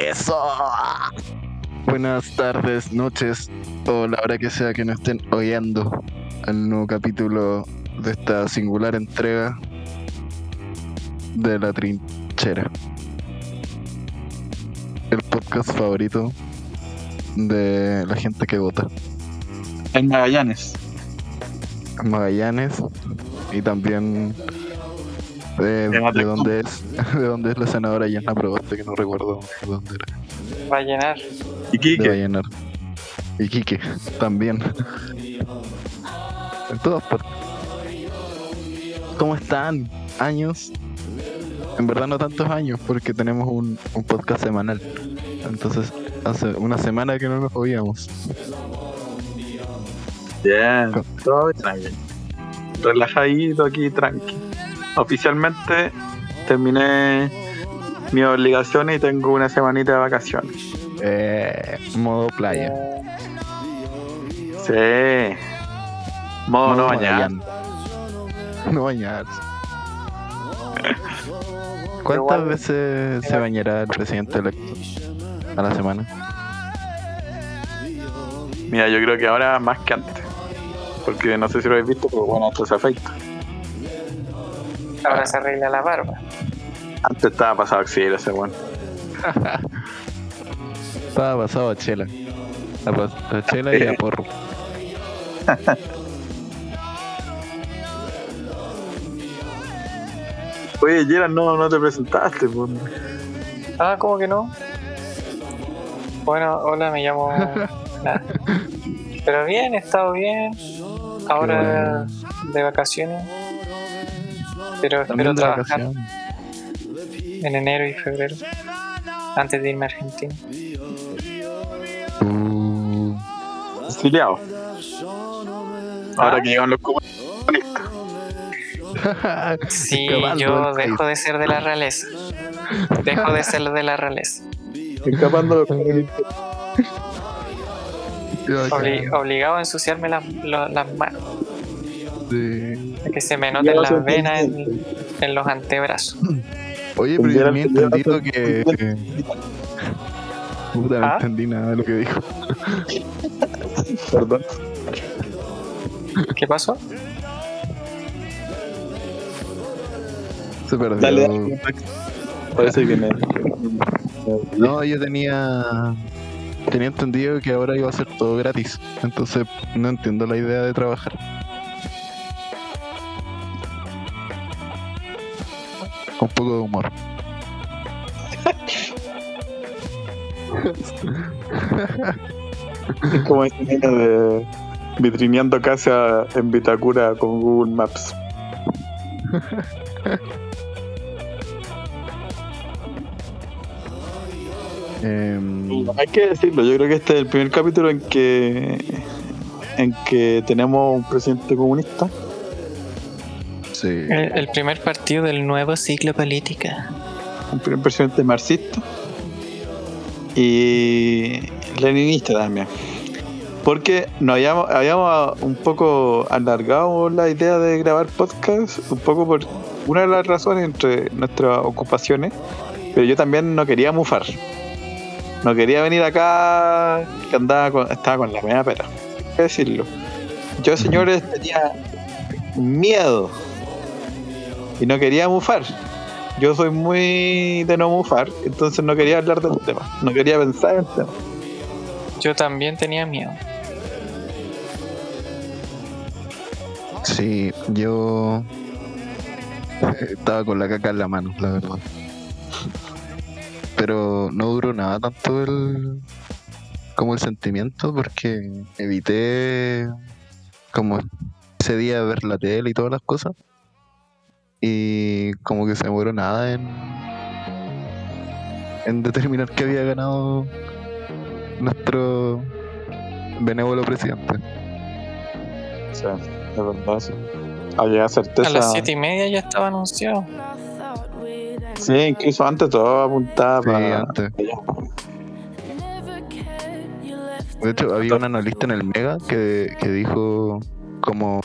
Eso. Buenas tardes, noches o la hora que sea que nos estén oyendo al nuevo capítulo de esta singular entrega de la trinchera. El podcast favorito de la gente que vota. En Magallanes. Magallanes y también de, De dónde es de dónde es la senadora Yana Proboste que no recuerdo de dónde era. Va a llenar. Y De. Vallenar. Y Quique también. En todas partes. ¿Cómo están? ¿Años? En verdad no tantos años porque tenemos un, un podcast semanal. Entonces hace una semana que no nos oíamos. Bien. Todo tranqui. Relajadito aquí, tranqui. Oficialmente terminé mis obligaciones y tengo una semanita de vacaciones. Eh, modo playa. Sí. Modo no bañar. No bañarse. ¿Cuántas veces se bañará el presidente electo a la semana? Mira, yo creo que ahora más que antes. Porque no sé si lo habéis visto, pero bueno, esto se afecta. Ahora se arregla la barba. Antes estaba pasado auxilio ese bueno. Estaba pasado a Chela. A, pas- a Chela y a Porro. Oye, Gerard, no, no te presentaste, pues. Ah, ¿cómo que no? Bueno, hola, me llamo. Nada. Pero bien, he estado bien. Ahora de vacaciones. Pero espero trabajar en enero y febrero. Antes de irme a Argentina. Uh, Exiliado. Ahora Ah. que llegan los comunistas. Sí, yo dejo de ser de la realeza. Dejo de ser de la realeza. Escapando los comunistas. Obli- obligado a ensuciarme las, las manos. A que se me noten las venas en, en los antebrazos. Oye, pero yo entendido llevas que. Puta, no ¿Ah? entendí nada de lo que dijo. Perdón. ¿Qué pasó? Se perdió. Dale, dale. Parece que me. No, yo tenía. Tenía entendido que ahora iba a ser todo gratis. Entonces no entiendo la idea de trabajar. Un poco de humor. Es como ese niño de vitrineando casa en Vitacura con Google Maps. Em, Hay que decirlo, yo creo que este es el primer capítulo en que en que tenemos un presidente comunista. Sí. El, el primer partido del nuevo ciclo político. un primer presidente marxista y leninista también. Porque nos habíamos, habíamos un poco alargado la idea de grabar podcast, un poco por una de las razones entre nuestras ocupaciones, pero yo también no quería mufar. No quería venir acá que andaba con, estaba con la media pera. Hay que decirlo. Yo, señores, tenía miedo y no quería mufar. Yo soy muy de no mufar, entonces no quería hablar del tema, no quería pensar en el tema. Yo también tenía miedo. Sí, yo estaba con la caca en la mano, la verdad. Pero no duró nada tanto el como el sentimiento porque evité como ese día ver la tele y todas las cosas y como que se demoró nada en en determinar que había ganado nuestro benévolo presidente. O sea, de verdad, sí. Había A certeza. las siete y media ya estaba anunciado. Sí, incluso antes todo apuntaba Sí, para. antes. De hecho, había un analista en el Mega que, que dijo como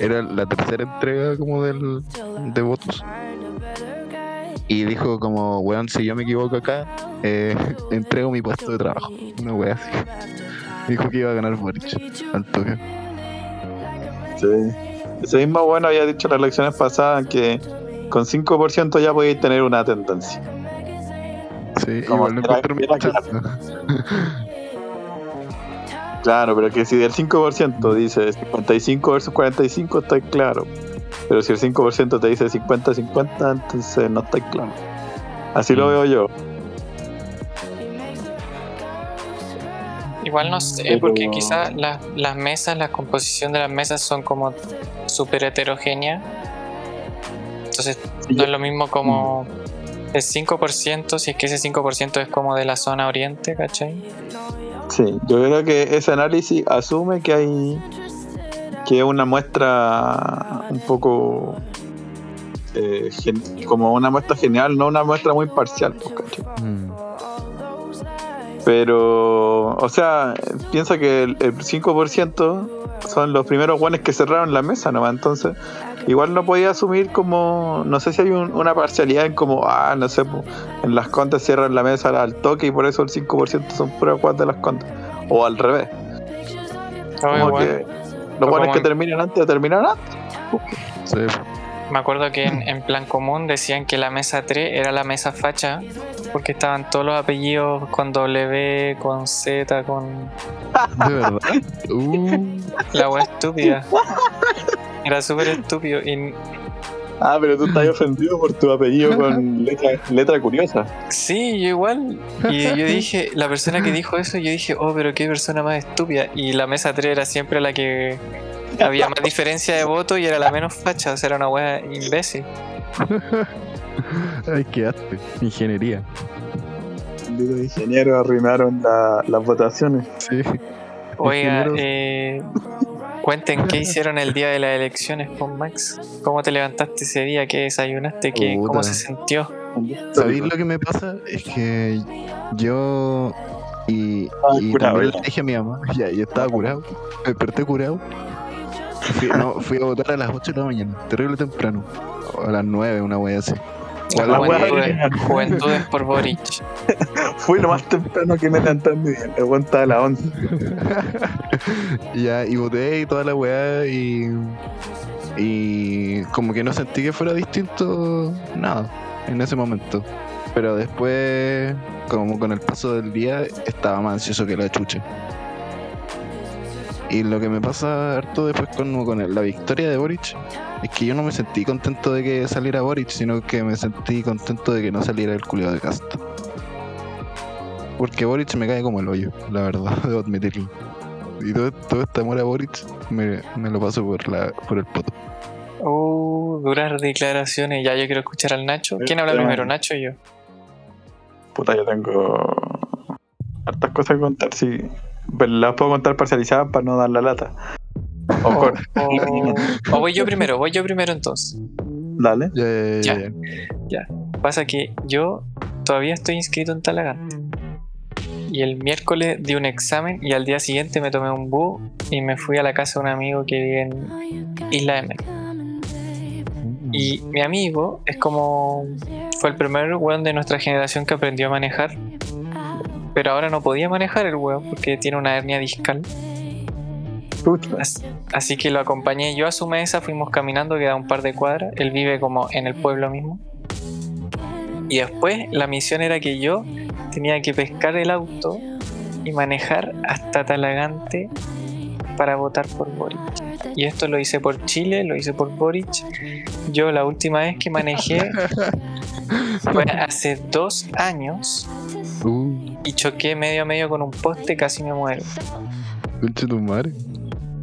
era la tercera entrega como del de votos Y dijo como, weón, si yo me equivoco acá, eh, entrego mi puesto de trabajo. Una wea así. Dijo que iba a ganar Boric. Al toque. Sí. Ese mismo bueno había dicho en las elecciones pasadas que con 5% ya podéis tener una tendencia. Sí, Como igual encuentro mucho. Claro, pero que si del 5% dice 55 versus 45 está claro. Pero si el 5% te dice 50-50, entonces no está claro. Así lo Mm. veo yo. Igual no sé, Pero- porque quizás las, las mesas, la composición de las mesas son como súper heterogéneas. Entonces no es lo mismo como el 5%, si es que ese 5% es como de la zona oriente, ¿cachai? Sí, yo creo que ese análisis asume que hay que es una muestra un poco eh, gen- como una muestra general, no una muestra muy parcial, pues. Mm. Pero, o sea, piensa que el, el 5% son los primeros guanes que cerraron la mesa, ¿no? Entonces, igual no podía asumir como, no sé si hay un- una parcialidad en como, ah, no sé, en las contas cierran la mesa al toque y por eso el 5% son pruebas de las contas. O al revés. O Como igual, que o los guanes como que en- terminan antes de terminar antes. Sí, Me acuerdo que en, en plan común decían que la mesa 3 era la mesa facha, porque estaban todos los apellidos con W, con Z, con de verdad. Uh, la wea estúpida. Era súper estúpido. Y Ah, pero tú estás ofendido por tu apellido con letra, letra curiosa. sí, yo igual. Y yo dije, la persona que dijo eso, yo dije, oh, pero qué persona más estúpida. Y la mesa 3 era siempre la que había más diferencia de voto y era la menos facha, o sea, era una wea imbécil. ay, qué asco. Ingeniería. Los ingenieros arruinaron la- las votaciones. Sí. Oiga, eh, cuenten qué hicieron el día de las elecciones con Max. ¿Cómo te levantaste ese día? ¿Qué desayunaste? ¿Qué, ¿Cómo se sintió? ¿Sabéis lo que me pasa? Es que yo y, y curado, también le dije a mi mamá, ya, yo estaba curado, me desperté curado. Fui, no, fui a votar a las 8 de la mañana, terrible temprano, o a las 9, una wea así. La diez. original. Juventudes por Boric. Fui lo más temprano que me levanté en mi vida. El weón estaba a las 11. Y ya, y voté y toda la weá y. Y como que no sentí que fuera distinto nada en ese momento. Pero después, como con el paso del día, estaba más ansioso que la chucha. Y lo que me pasa harto después con, con la victoria de Boric es que yo no me sentí contento de que saliera Boric, sino que me sentí contento de que no saliera el culiado de Casta. Porque Boric me cae como el hoyo, la verdad, debo admitirlo. Y todo, todo este amor a Boric me, me lo paso por, la, por el poto. Uh, duras declaraciones. Ya yo quiero escuchar al Nacho. ¿Quién habla Este, primero, Nacho o yo? Puta, yo tengo hartas cosas que contar. Sí, pero las puedo contar parcializadas para no dar la lata. O O, cor- o- o voy yo primero, voy yo primero entonces. Dale. Ya, ya, ya, Ya. ya. Pasa que yo todavía estoy inscrito en Talagante. Y el miércoles di un examen y al día siguiente me tomé un bus y me fui a la casa de un amigo que vive en Isla M. Y mi amigo es como. Fue el primer weón de nuestra generación que aprendió a manejar. Pero ahora no podía manejar el weón porque tiene una hernia discal. Así que lo acompañé yo a su mesa, fuimos caminando, queda un par de cuadras. Él vive como en el pueblo mismo. Y después la misión era que yo tenía que pescar el auto y manejar hasta Talagante para votar por Boric. Y esto lo hice por Chile, lo hice por Boric. Yo la última vez que manejé fue hace dos años Uh, y choqué medio a medio con un poste, casi me muero. conche tu madre.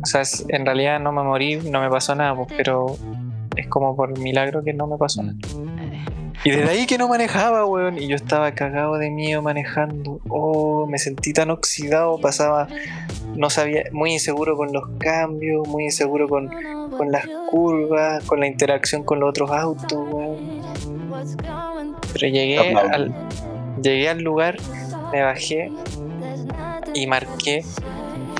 O sea, es- en realidad no me morí, no me pasó nada, pues, pero es como por milagro que no me pasó nada. Y desde ahí que no manejaba, weón, y yo estaba cagado de miedo manejando. Oh, me sentí tan oxidado, pasaba, no sabía, muy inseguro con los cambios, muy inseguro con, con las curvas, con la interacción con los otros autos, weón. Pero llegué al, llegué al lugar, me bajé y marqué.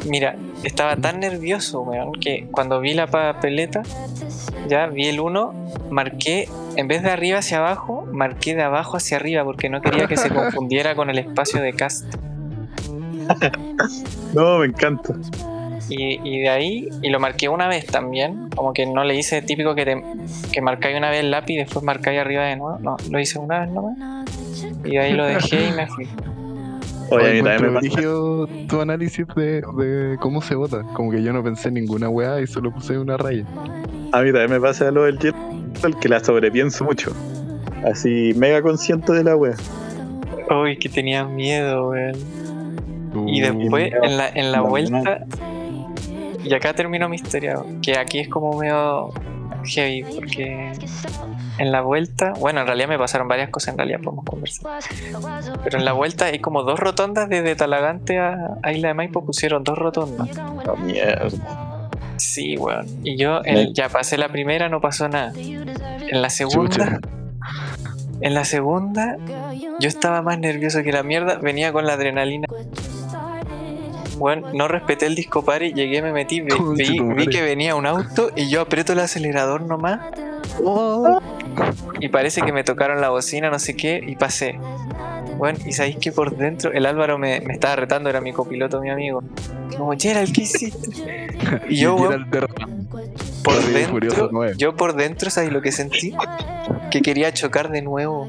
Mira, estaba tan nervioso, weón, que cuando vi la papeleta, ya vi el 1, marqué en vez de arriba hacia abajo, marqué de abajo hacia arriba porque no quería que se confundiera con el espacio de cast. No, me encanta. Y, y de ahí, y lo marqué una vez también, como que no le hice típico que, te, que marcáis una vez el lápiz y después marcáis arriba de nuevo. No, lo hice una vez nomás. Y de ahí lo dejé y me fui. Oye, a mí también me pasa. brígido tu análisis de, de cómo se vota. Como que yo no pensé en ninguna weá y solo puse una raya. A mí también me pasa lo del jet, que la sobrepienso mucho. Así, mega consciente de la wea. Uy, que tenía miedo, weón. Y después, en la, en la vuelta, y acá terminó mi historia, que aquí es como medio heavy, porque en la vuelta, bueno, en realidad me pasaron varias cosas, en realidad podemos conversar. Pero en la vuelta hay como dos rotondas desde Talagante a, Isla de Maipo, pusieron dos rotondas. Oh, mierda. Sí, weón. Y yo en- ya pasé la primera, no pasó nada. En la segunda, en la segunda, yo estaba más nervioso que la mierda, venía con la adrenalina. Bueno, no respeté el disco y llegué, me metí, vi, que venía un auto y yo aprieto el acelerador nomás Oh. y parece que me tocaron la bocina, no sé qué, y pasé. Bueno, y sabéis que por dentro el Álvaro me, me estaba retando, era mi copiloto, mi amigo. Como, Gerald, ¿qué hiciste? Y yo, de- por dentro, yo por dentro, ¿sabes lo que sentí? Que quería chocar de nuevo.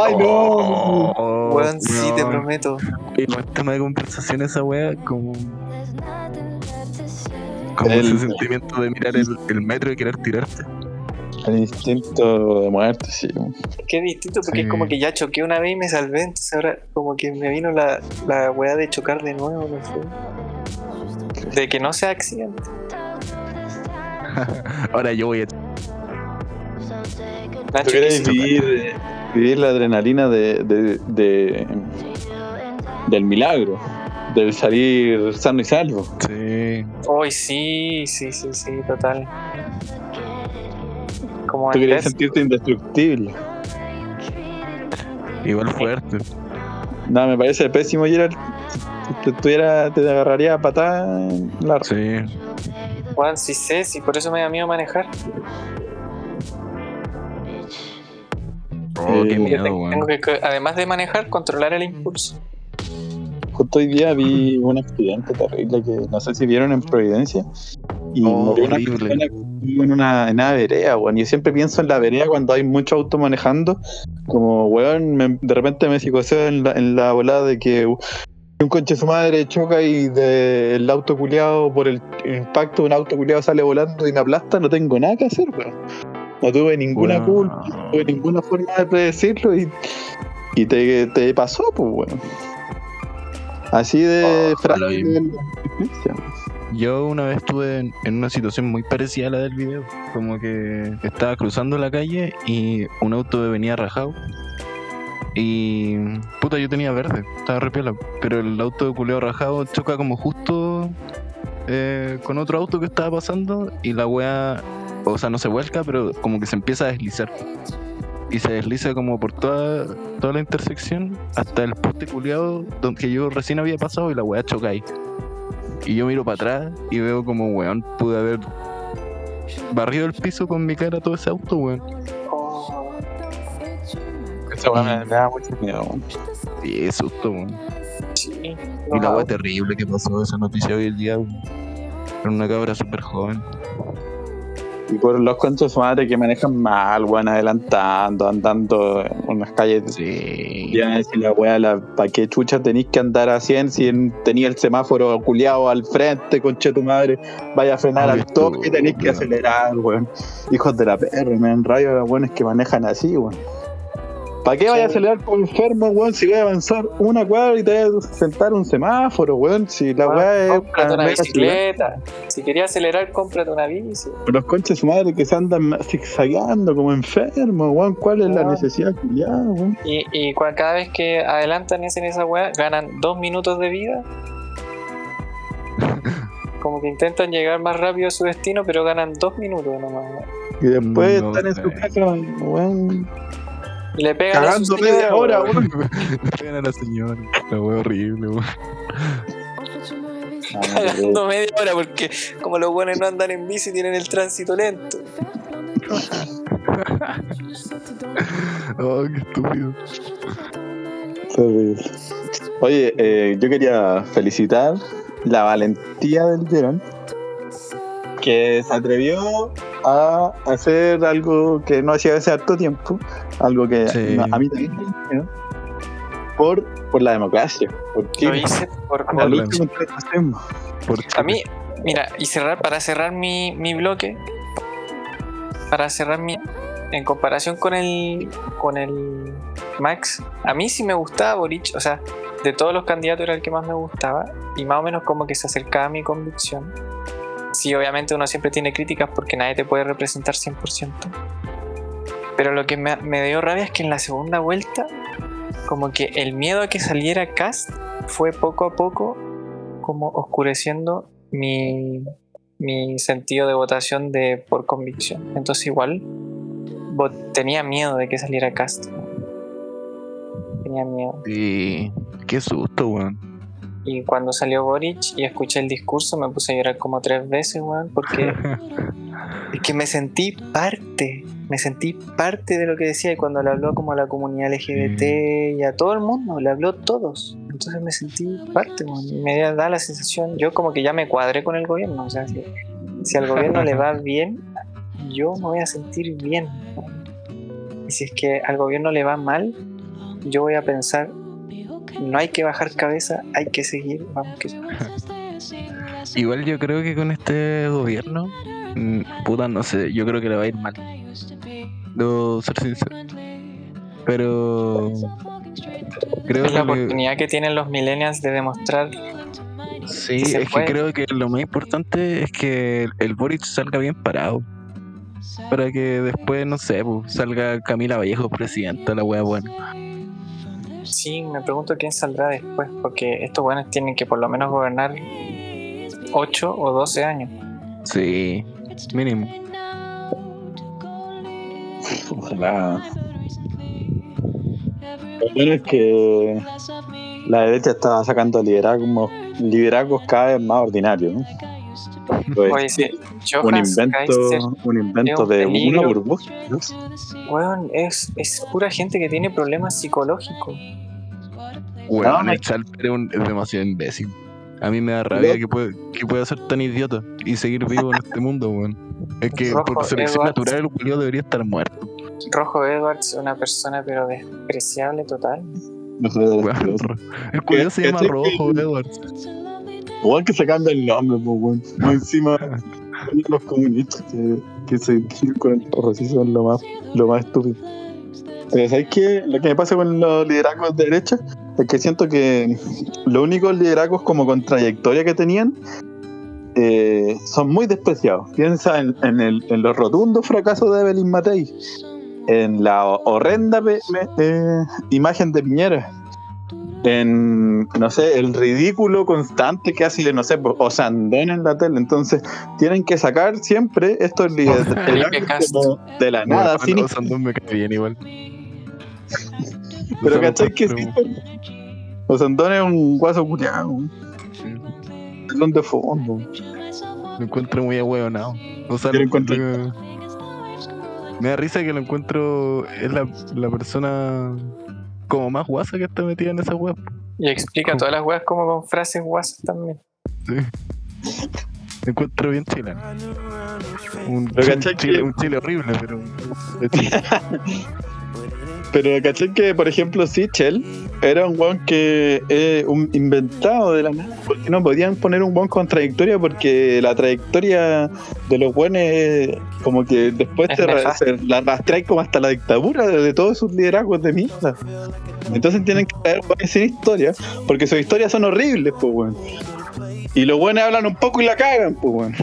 ¡Ay, no! Weón, sí, te prometo. Y no es tema de conversación esa wea, como. Como El- ese sentimiento de mirar el, el metro y querer tirarte. El instinto de muerte, sí. Qué distinto, porque Sí. es como que ya choqué una vez y me salvé, entonces ahora como que me vino la, la weá de chocar de nuevo, no sé. De que no sea accidente. Ahora yo voy a. Nacho, ¿Tú quieres vivir, vivir la adrenalina de, de, de- del milagro? Del salir sano y salvo. Sí. Uy, sí, sí, sí, sí, total. Como Tú querías Test, sentirte indestructible. Igual fuerte. No, me parece pésimo, Gerard. Si te, tuviera, te agarraría a patada en la Sí. Juan, sí sé, sí, por eso me da miedo manejar. Oh, qué miedo, tengo que, además de manejar, controlar el impulso. Justo hoy día vi un accidente terrible que no sé si vieron en Providencia. Y Oh, murió una persona en una, en una vereda, weón. Yo siempre pienso en la vereda cuando hay mucho auto manejando. Como, weón, me- de repente me psicoseo en la, en la volada de que un coche su madre choca y de- el auto culiado por el impacto de un auto culiado sale volando y me aplasta. No tengo nada que hacer, weón. No tuve ninguna culpa, no tuve ninguna forma de predecirlo y, y te, te pasó, pues, weón. Así de Oh, frágil. Yo una vez estuve en, en una situación muy parecida a la del video. Como que estaba cruzando la calle y un auto venía rajado. Y puta, yo tenía verde, estaba repiola. Pero el auto de culeo rajado choca como justo eh, con otro auto que estaba pasando y la wea, o sea, no se vuelca, pero como que se empieza a deslizar. Y se desliza como por toda, toda la intersección hasta el poste culeado donde yo recién había pasado y la wea choca ahí. Y yo miro para atrás y veo como, weón, pude haber barrido el piso con mi cara todo ese auto, weón. Oh, Esa weá me, me da mucho miedo. weón. Y qué susto, weón. sí. Y la autos. terrible que pasó esa noticia hoy el día, weón. Era una cabra súper joven. Y por los conchos madre que manejan mal, weón, adelantando, andando en unas calles. Sí. Ya si la weá, la, ¿para qué chucha tenéis que andar a 100 si en- tenía el semáforo culiado al frente, conche tu madre? Vaya a frenar Ay, al toque y tenéis que acelerar, weón. Hijos de la perra, me dan rayo los weones que manejan así, weón. ¿Para qué vaya a acelerar como enfermo, weón? Si voy a avanzar una cuadra y te voy a sentar un semáforo, weón. Si la Bueno, weá es. cómprate una ciudad. bicicleta. Si querías acelerar, cómprate una bici. Los conches su madre que se andan zigzagueando como enfermos, weón. ¿Cuál es la Ah. necesidad culiada, weón? Y, y cada vez que adelantan y hacen esa weá, ganan dos minutos de vida. Como que intentan llegar más rápido a su destino, pero ganan dos minutos nomás. weón. Y después No están en su casa, weón. Le pegan a su Cagando media señora, hora, weón. weón. Le pegan a la señora. La weá horrible, weón. Cagando media ahora porque como los buenos no andan en bici tienen el tránsito lento. Oh, qué estúpido. Terrible. Oye, eh, yo quería felicitar la valentía del Jeron que se atrevió a hacer algo que no hacía hace harto tiempo, algo que Sí. no- a mí también me dio, por, por la democracia. ¿Por qué? Lo hice por Por la. Por A mí, mira, y cerrar, para cerrar mi, mi bloque, para cerrar mi. En comparación con el. con el Max, a mí sí me gustaba Boric, o sea, de todos los candidatos era el que más me gustaba, y más o menos como que se acercaba a mi convicción. Sí, obviamente uno siempre tiene críticas porque nadie te puede representar 100%. Pero lo que me, dio rabia es que en la segunda vuelta, como que el miedo a que saliera Cast fue poco a poco como oscureciendo mi, mi sentido de votación de por convicción. Entonces igual tenía miedo de que saliera Cast. Tenía miedo. Y qué susto, weón. Y cuando salió Boric y escuché el discurso me puse a llorar como tres veces, weón, porque es que me sentí parte, me sentí parte de lo que decía y cuando le habló como a la comunidad LGBT y a todo el mundo, le habló a todos. Entonces me sentí parte, weón, me da la sensación, yo como que ya me cuadré con el gobierno, o sea, si, si al gobierno le va bien, yo me voy a sentir bien. Y si es que al gobierno le va mal, yo voy a pensar, no hay que bajar cabeza, hay que seguir, vamos que Igual yo creo que con este gobierno, mm, puta, no sé, yo creo que le va a ir mal. Debo ser sincero. Pero creo es la que oportunidad que tienen los millennials de demostrar sí, es puede. que creo que lo más importante es que el, el Boric salga bien parado. Para que después, no sé, pues, salga Camila Vallejo presidenta, la wea buena. Sí, me pregunto quién saldrá después, porque estos buenos tienen que por lo menos gobernar 8 o 12 años. Sí, mínimo. Ojalá. Lo bueno es que la derecha está sacando liderazgos, liderazgos cada vez más ordinarios. ¿no? Pues, Oye, sí, un invento, un invento es un de una burbuja. ¿no? weón, es, es pura gente que tiene problemas psicológicos. Weón, No, el Chalper es, un- es demasiado imbécil. A mí me da rabia que puede, que pueda ser tan idiota y seguir vivo en este mundo, weón. Es que Rojo por selección Edwards. natural el culiao debería estar muerto. Rojo Edwards es una persona pero despreciable total. No sé, Weón, el culiao se llama ¿Cachai Rojo Edwards. Igual que se cambia el nombre, pues, weón. Más encima, los comunistas que, que se con el rojo, sí son lo más, lo más estúpido. Pero ¿sabes qué? Lo que me pasa con los liderazgos de derecha es que siento que los únicos liderazgos como con trayectoria que tenían eh, son muy despreciados. Piensa en, en el, en los rotundos fracasos de Evelyn Matei, en la horrenda eh, imagen de Piñera, en, no sé, el ridículo constante que hace, no sé, Osandón en la tele. Entonces, tienen que sacar siempre estos líderes de la nada, Weón, sin Osandón me cae bien igual. Pero ¿cachai que sí? encuentro- Osandón es un guaso culiado, es un de fondo. Lo encuentro muy ahueonado. O sea, lo encuentro- Me da risa que lo encuentro. Es la, la persona como más guasa que está metida en esa web. Y explica todas las weas como con frases guasas también. Me encuentro bien chileno. Un, Pero un ¿cachai chile, que- un chile horrible, pero. Pero ¿cachai que, por ejemplo, Sichel era un weón que es un inventado de la nada? Porque no podían poner un weón con trayectoria porque la trayectoria de los weones es como que después Es te ra- se la rastreáis como hasta la dictadura de, todos sus liderazgos de mierda. Entonces tienen que saber weones sin historia porque sus historias son horribles, pues weón. Y los buenos hablan un poco y la cagan, pues weón.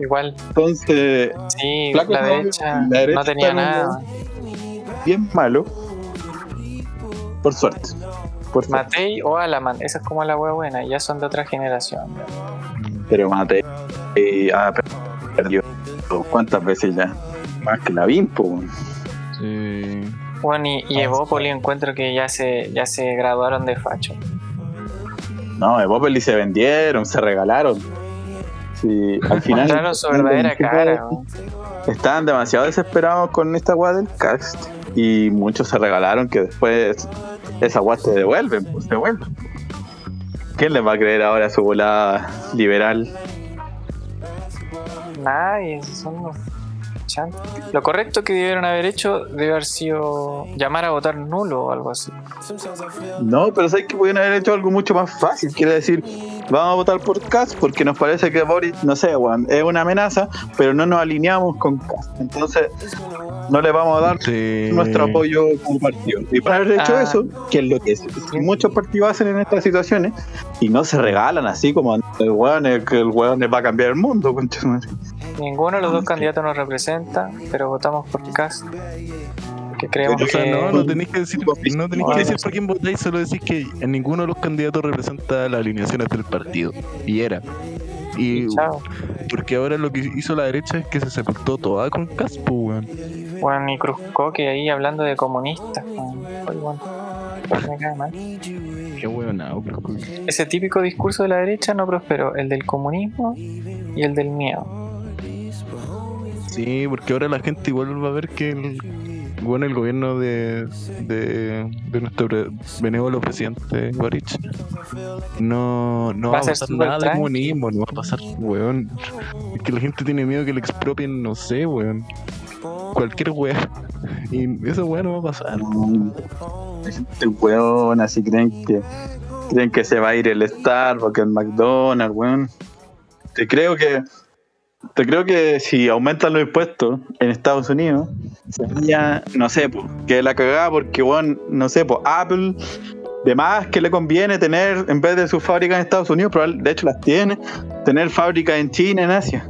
Igual, Entonces, sí, la derecha, la derecha no tenía nada. Bien malo. Por suerte. Por suerte. Matei o Alaman, esa es como la wea buena, ya son de otra generación. Pero mate. Eh, ah, perdió. ¿Cuántas veces ya? Más que la Bimpo. Sí. Bueno, y, y Evópoli encuentro que ya se, ya se graduaron de facho. No, Evopeli se vendieron, se regalaron. Sí, al final. Su verdadera cara. Estaban demasiado desesperados con esta weá del cast. Y muchos se regalaron que después esa weá se devuelven, pues se. ¿Quién les va a creer ahora su volada liberal? Nadie, son unos Lo correcto que debieron haber hecho debe haber sido llamar a votar nulo o algo así. No, pero sabes que podrían haber hecho algo mucho más fácil. Quiere decir, vamos a votar por Cast porque nos parece que Boris, no sé, es una amenaza, pero no nos alineamos con Cast. Entonces, no le vamos a dar Sí. nuestro apoyo como partido. Y para haber hecho Ah. eso, que es lo que muchos partidos hacen en estas situaciones, y no se regalan así como el weón es que el weón va a cambiar el mundo, madre. Ninguno de los dos candidatos nos representa, pero votamos por Cast. Porque creemos O sea, que. no, no tenéis que decir, no tenéis que decir por quién votáis, solo decís que en ninguno de los candidatos representa las alineaciones del partido. Y era. Y Chao. porque ahora lo que hizo la derecha es que se sepultó toda con Caspo, weón. Bueno, y Cruzco que ahí hablando de comunistas. weón. Oye, bueno, me cae mal. Qué que. Ese típico discurso de la derecha no prosperó, el del comunismo y el del miedo. Sí, porque ahora la gente igual va a ver que el, bueno, el gobierno de, de, de nuestro pre- benévolo presidente Boric no, no Va va, a pasar nada de comunismo, no va a pasar, weón. Es que la gente tiene miedo que le expropien, no sé, weón. Cualquier weón. Y esa weón no va a pasar. Hay gente weón, así creen que creen que se va a ir el Starbucks, el McDonald's, weón. Te creo que te creo que si aumentan los impuestos en Estados Unidos, sería, no sé, po, que la cagada porque, weón, no sé, pues Apple, de más que le conviene tener, en vez de sus fábricas en Estados Unidos, probable- de hecho las tiene, tener fábricas en China, en Asia.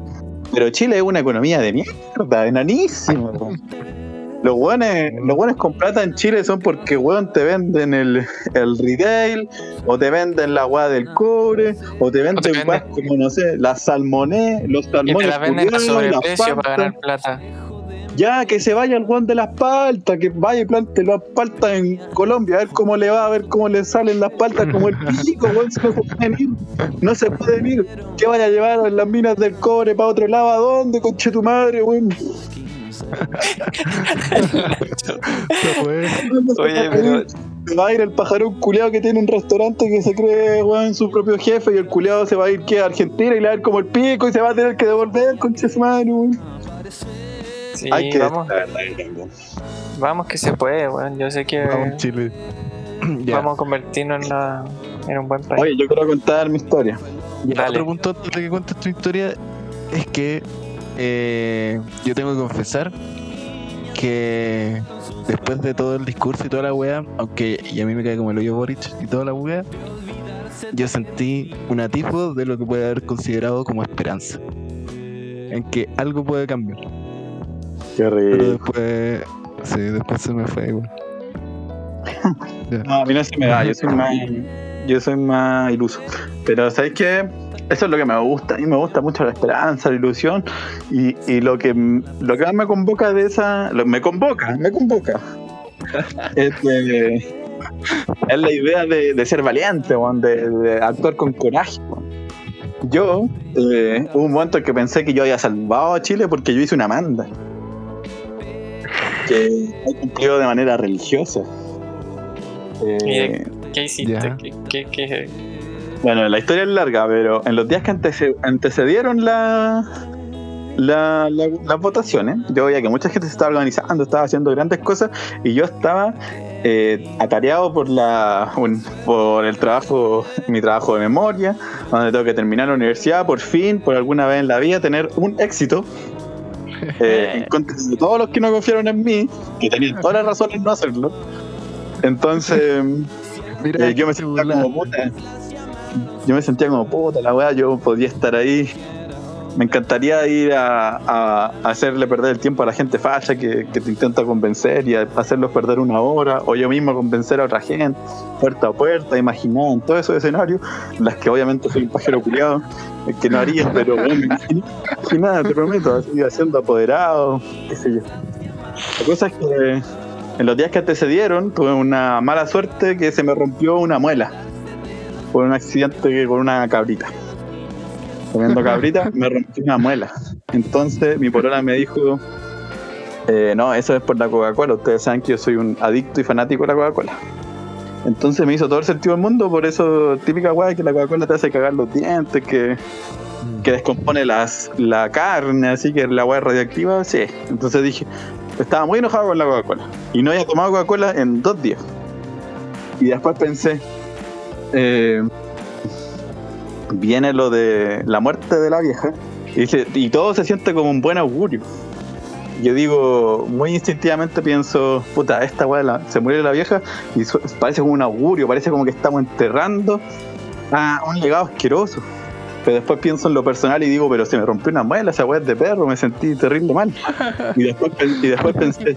Pero Chile es una economía de mierda, enanísima, weón. Los buenos, los buenos con plata en Chile son porque, weón, te venden el, el retail, o te venden la weá del cobre, o te venden venden- weas como, no sé, las salmones, los Y te salmones la venden a sobreprecio para ganar plata. Ya, que se vaya el weón de las paltas, que vaya y plante las paltas en Colombia, a ver cómo le va, a ver cómo le salen las paltas como el pico, weón, si no se pueden ir, no se pueden ir. ¿Qué vaya a llevar en las minas del cobre para otro lado? ¿A dónde, conche tu madre, weón? Oye, pero Se va a ir el pajarón culeado que tiene un restaurante que se cree, weón, su propio jefe y el culeado se va a ir que a Argentina y le va a ir como el pico y se va a tener que devolver, madre, weón. sí, Hay que vamos, la vamos que se puede, weón. Yo sé que Vamos, Chile. Vamos a convertirnos en, un buen país. Oye, yo quiero contar mi historia. Dale. otro punto antes de que cuentes tu historia es que eh, yo tengo que confesar que después de todo el discurso y toda la wea, aunque y a mí me cae como el hoyo Boric y toda la wea, yo sentí un atisbo de lo que puede haber considerado como esperanza. En que algo puede cambiar. Qué Pero rico. después, sí, después se me fue igual. No, a mí no se me da, yo soy más, yo soy más iluso. Pero ¿sabes qué? Eso es lo que me gusta. A mí me gusta mucho la esperanza, la ilusión. Y, y lo que lo que más me convoca de esa. lo- me convoca, me convoca. es, de- es la idea de, de ser valiente, de, de actuar con coraje. Yo, eh, hubo un momento en que pensé que yo había salvado a Chile porque yo hice una manda. Que he cumplido de manera religiosa. Eh, ¿Qué hiciste? ¿Qué, qué, qué- bueno, la historia es larga, pero en los días que antece- antecedieron la, la- la- las votaciones, yo veía que mucha gente se estaba organizando, estaba haciendo grandes cosas, y yo estaba eh, atareado por la un- por el trabajo, mi trabajo de memoria, donde tengo que terminar la universidad, por fin, por alguna vez en la vida, tener un éxito. eh, en contra de todos los que no confiaron en mí, que tenían todas las razones en no hacerlo. Entonces, Mira, eh, yo me se sentía como puta. Yo me sentía como puta la weá, yo podía estar ahí. Me encantaría ir a, hacerle perder el tiempo a la gente falla que, te intenta convencer y a hacerlos perder una hora, o yo mismo convencer a otra gente, puerta a puerta, imaginar en todos esos escenarios, las que obviamente soy un pajero culiado, que no haría, pero bueno, nada, te prometo, así haciendo apoderado, qué sé yo. La cosa es que en los días que antecedieron tuve una mala suerte que se me rompió una muela por un accidente que- con una cabrita. comiendo cabrita, me rompí una muela. Entonces mi polola me dijo, eh, no, eso es por la Coca-Cola. Ustedes saben que yo soy un adicto y fanático de la Coca-Cola. Entonces me hizo todo el sentido del mundo, por eso típica weá que la Coca-Cola te hace cagar los dientes, que, que descompone las, la carne, así que la weá es radioactiva, sí. Entonces dije, estaba muy enojado con la Coca-Cola. Y no había tomado Coca-Cola en dos días. Y después pensé, eh, viene lo de la muerte de la vieja, y, todo se siente como un buen augurio. Yo digo, muy instintivamente pienso, puta, esta weá se muere la vieja y parece como un augurio, parece como que estamos enterrando a un legado asqueroso. Pero después pienso en lo personal y digo, pero se me rompió una muela, esa weá es de perro, me sentí terrible mal. Y después, y después pensé,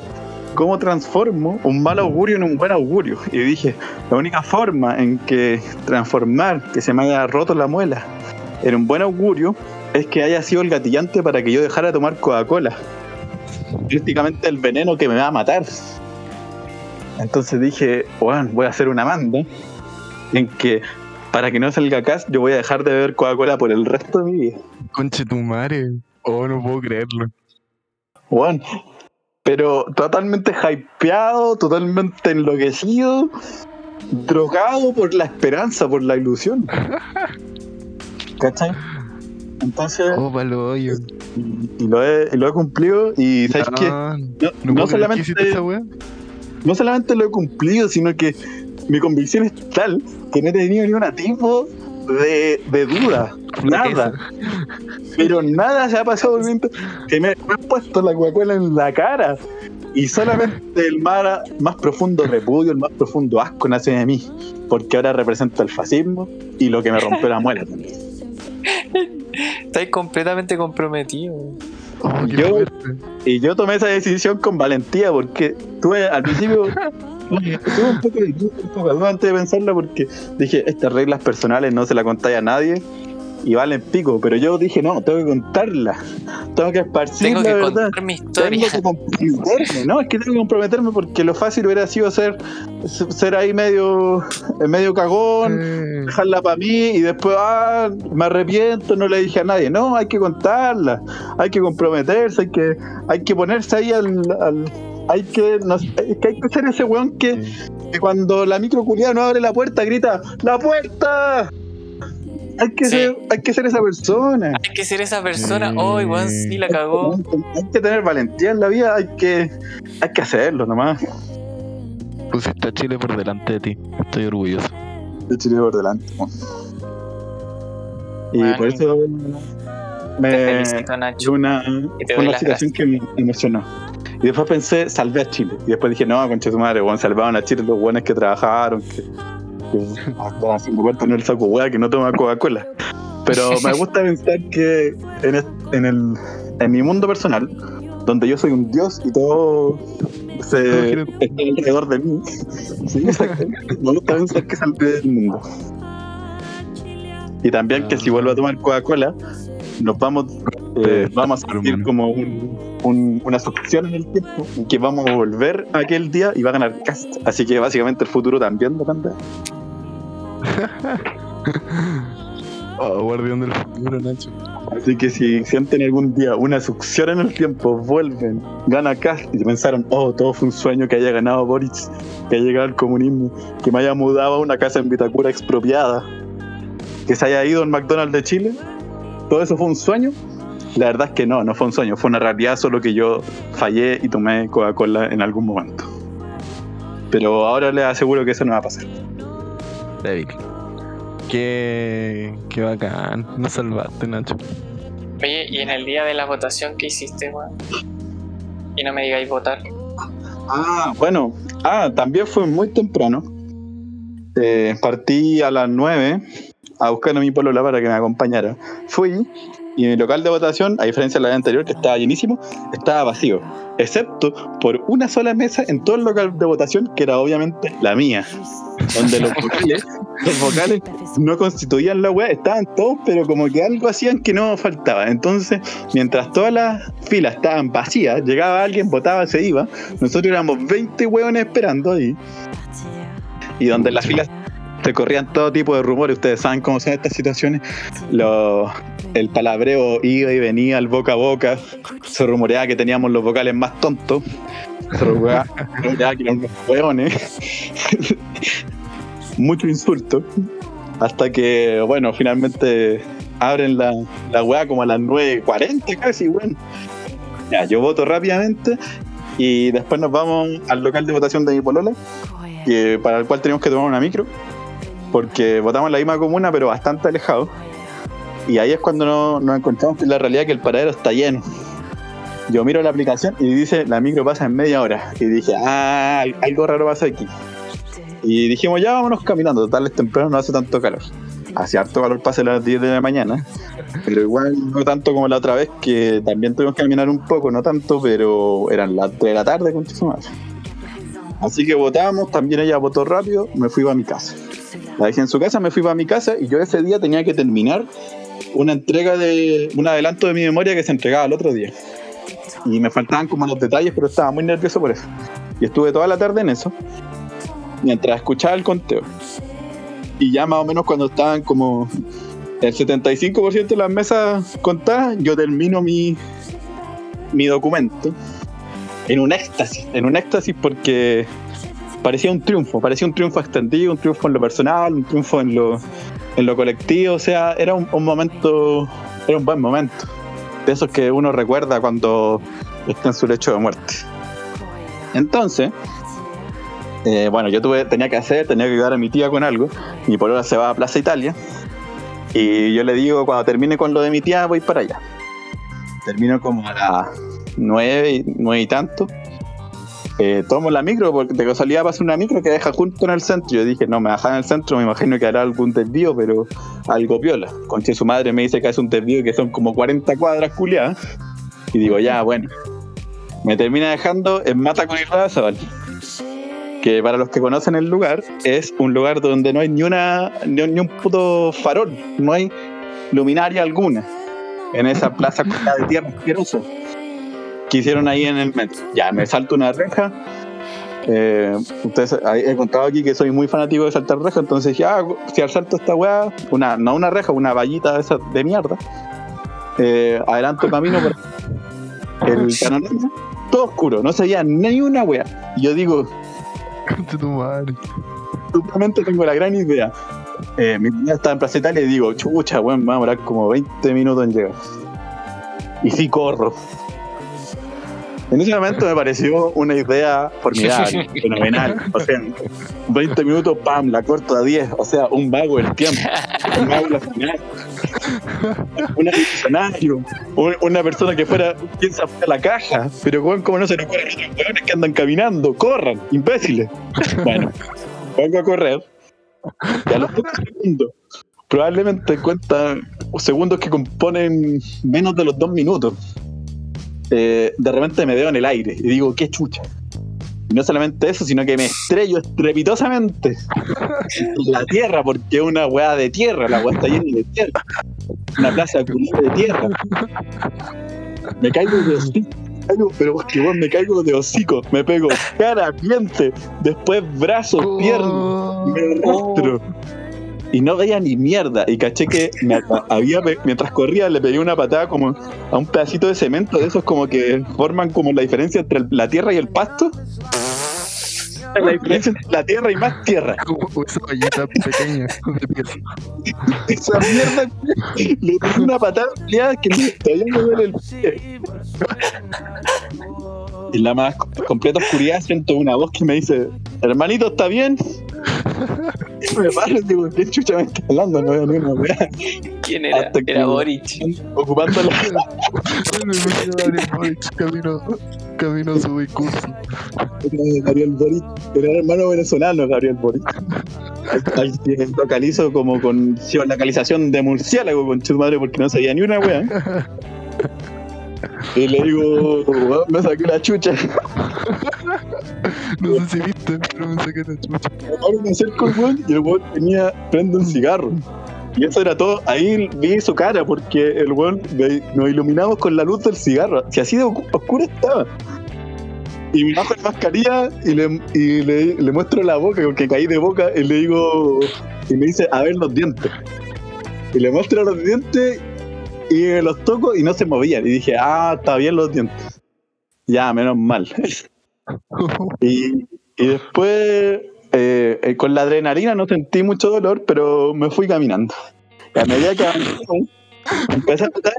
¿cómo transformo un mal augurio en un buen augurio? Y dije, la única forma en que transformar que se me haya roto la muela en un buen augurio es que haya sido el gatillante para que yo dejara de tomar Coca-Cola. Prácticamente el veneno que me va a matar. Entonces dije, bueno, voy a hacer una manda en que para que no salga acá yo voy a dejar de beber Coca-Cola por el resto de mi vida. Conche tu madre. Oh, no puedo creerlo. Bueno, pero totalmente hypeado, totalmente enloquecido, drogado por la esperanza, por la ilusión. ¿Cachai? Entonces, Oh, palo hoyo. y, y lo, he, y lo he cumplido y ¿sabes qué? Ah, No, No, que solamente, esa no solamente lo he cumplido, sino que mi convicción es tal que no he tenido ni un tipo de, de duda. Nada. Pero nada se ha pasado por mi mente que me, he puesto la Coca-Cola en la cara. Y solamente el más, más profundo repudio, el más profundo asco nace de mí. Porque ahora represento el fascismo y lo que me rompió la muela también. Estáis completamente comprometido. Oh, Yo-. Y yo tomé esa decisión con valentía porque tuve al principio tuve un poco de duda, un poco de duda antes de pensarla porque dije, estas reglas personales no se las contáis a nadie y valen pico, pero yo dije, no, tengo que contarlas, tengo que esparcir Tengo la que verdad. contar mi Tengo historia. que comprometerme, ¿no? Es que tengo que comprometerme porque lo fácil hubiera sido ser, ser ahí medio, medio cagón, Eh, dejarla para mí y después, ah, me arrepiento, no le dije a nadie. No, hay que contarla, hay que comprometerse, hay que, hay que ponerse ahí al. al- hay que, no sé, es que hay que ser ese weón que, que cuando la micro culiada no abre la puerta grita ¡La puerta! Hay que, Sí. ser, hay que ser esa persona. Hay que ser esa persona. Sí. Oh, igual sí la cagó. Hay que tener valentía en la vida, hay que, hay que hacerlo nomás. Pusiste a Chile por delante de ti. Estoy orgulloso. de Chile por delante. Y por eso Te me felicito, fue Nacho. una, Y una situación que me emocionó. Y después pensé, salvé a Chile. Y después dije, no, concha tu madre, salvaron a Chile los buenos que trabajaron, que, que haciendo vueltas en el saco weá, que no toma Coca-Cola. Pero me gusta pensar que en, es- en, el, en mi mundo personal, donde yo soy un dios y todo se está alrededor de mí, sí, me gusta pensar que salvé del mundo. Y también que si vuelvo a tomar Coca-Cola, nos vamos, eh, vamos a sentir como un- un- una succión en el tiempo, en que vamos a volver a aquel día y va a ganar Cast. Así que básicamente el futuro también depende. Oh, guardián del futuro, Nacho. Así que si sienten algún día una succión en el tiempo, vuelven, gana Cast y pensaron, oh, todo fue un sueño que haya ganado Boric, que haya llegado al comunismo, que me haya mudado a una casa en Vitacura expropiada, que se haya ido al McDonald's de Chile, todo eso fue un sueño. La verdad es que no, no fue un sueño, fue una realidad, solo que yo fallé y tomé Coca-Cola en algún momento. Pero ahora les aseguro que eso no va a pasar. Débil. Qué, qué bacán. Nos salvaste, Nacho. Oye, y en el día de la votación, ¿qué hiciste, weón? Y no me digáis votar. Ah, bueno, ah, también fue muy temprano. Eh, partí a las 9 a buscar a mi polola para que me acompañara. Fui y mi local de votación, a diferencia de la anterior que estaba llenísimo, estaba vacío. Excepto por una sola mesa en todo el local de votación, que era obviamente la mía. Donde los vocales, los vocales no constituían la web, estaban todos, pero como que algo hacían que no faltaba. Entonces, mientras todas las filas estaban vacías, llegaba alguien, votaba, se iba. Nosotros éramos 20 hueones esperando ahí. Y donde las filas se corrían todo tipo de rumores. Ustedes saben cómo son estas situaciones. Lo- el palabreo iba y venía al boca a boca. Se rumoreaba que teníamos los vocales más tontos. Se rumoreaba se rumoreaba que eran unos hueones. Mucho insulto. Hasta que, bueno, finalmente abren la, la weá como a las 9.40 casi, bueno. Ya, yo voto rápidamente y después nos vamos al local de votación de mi polola, que- para el cual tenemos que tomar una micro, porque votamos en la misma comuna, pero bastante alejado. Y ahí es cuando no- nos encontramos con la realidad que el paradero está lleno. Yo miro la aplicación y dice la micro pasa en media hora. Y dije, ah, algo raro pasa aquí. Y dijimos, ya vámonos caminando, total es temprano, no hace tanto calor. Hace harto calor pase las 10 de la mañana, pero igual no tanto como la otra vez, que también tuvimos que caminar un poco, no tanto, pero eran las 3 de la tarde con madre. Así que votamos, también ella votó rápido, me fui para mi casa. La dejé en su casa, me fui para mi casa y yo ese día tenía que terminar una entrega de un adelanto de mi memoria que se entregaba el otro día. Y me faltaban como los detalles, pero estaba muy nervioso por eso. Y estuve toda la tarde en eso, mientras escuchaba el conteo. Y ya más o menos cuando estaban como el 75% de las mesas contadas, yo termino mi, mi documento en un éxtasis, en un éxtasis porque parecía un triunfo, parecía un triunfo extendido, un triunfo en lo personal, un triunfo en lo, en lo colectivo, o sea, era un, momento, era un buen momento, de esos que uno recuerda cuando está en su lecho de muerte. Entonces, eh, bueno, yo tuve, tenía que hacer, tenía que ayudar a mi tía con algo. Mi polola se va a Plaza Italia. Y yo le digo, cuando termine con lo de mi tía, voy para allá. Termino como a las nueve, nueve y tanto. Eh, tomo la micro, porque de casualidad pasa una micro que deja junto en el centro. Yo dije, no, me bajan en el centro, me imagino que hará algún desvío, pero algo piola. Conche su madre me dice que es un desvío que son como 40 cuadras culiadas. Y digo, ya, bueno. Me termina dejando en Mata con Irrazabal que para los que conocen el lugar, es un lugar donde no hay ni una ni, ni un puto farol, no hay luminaria alguna en esa plaza de tierra asquerosa que hicieron ahí en el metro. Ya, me salto una reja. Eh, ustedes he contado aquí que soy muy fanático de saltar reja, entonces dije, ah, si al salto esta weá, una, no una reja, una vallita de esa de mierda, eh, adelanto camino por el panorama, todo oscuro, no se veía ni una weá. Y yo digo. Simplemente tengo la gran idea. Eh, mi niña estaba en Plaza Italia y digo, chucha, weón, me va a demorar como 20 minutos en llegar. Y sí corro. En ese momento me pareció una idea formidable, fenomenal. O sea, 20 minutos, pam, la corto a 10. O sea, un vago del tiempo. Un vago del final. Un visionario. un- Una persona que fuera, piensa fuera de la caja. Pero, weón, ¿cómo no se le ocurre los weones que andan caminando? ¡Corran! ¡Imbéciles! Bueno, vengo a correr. Y a los pocos segundos, probablemente cuenta segundos que componen menos de los dos minutos. Eh, de repente me veo en el aire y digo, qué chucha. Y no solamente eso, sino que me estrello estrepitosamente en la tierra, porque es una weá de tierra, la weá está llena de tierra. Una plaza de tierra. Me caigo de hocico, pero que weón, me caigo de hocico, me pego cara, diente, después brazos, piernas me arrastro. Y no veía ni mierda. Y caché que me había, mientras corría le pegué una patada como a un pedacito de cemento de esos como que forman como la diferencia entre la tierra y el pasto. La diferencia entre la tierra y más tierra. Como esa vallita pequeña de piel. Esa mierda le pegué una patada que todavía me duele el pie. En la más co- completa oscuridad siento una voz que me dice, hermanito, ¿está bien? Y me paro y digo, ¿qué chucha me está hablando? No veo ni una weá. ¿Quién era? Hasta Era Boric. Ocupando la, Bueno, me fui a Gabriel Boric, camino, camino a su discurso. de Gabriel Boric, era el hermano venezolano Gabriel Boric. Localizo como con localización de murciélago con su madre porque no sabía ni una wea. Y le digo, "Weón, me saqué la chucha. No sé si viste, pero me saqué la chucha. Ahora me acerco al weón y el weón tenía, prende un cigarro. Y eso era todo. Ahí vi su cara porque el weón nos iluminamos con la luz del cigarro. Si así de oscuro estaba. Y me bajo la mascarilla y le, y le, le muestro la boca porque caí de boca y le digo, y me dice, a ver los dientes. Y le muestro los dientes y los toco y no se movían. Y dije, ah, está bien los dientes. Ya, menos mal. y, y después, eh, eh, con la adrenalina no sentí mucho dolor, pero me fui caminando. Y a medida que avanzaba, empecé a notar,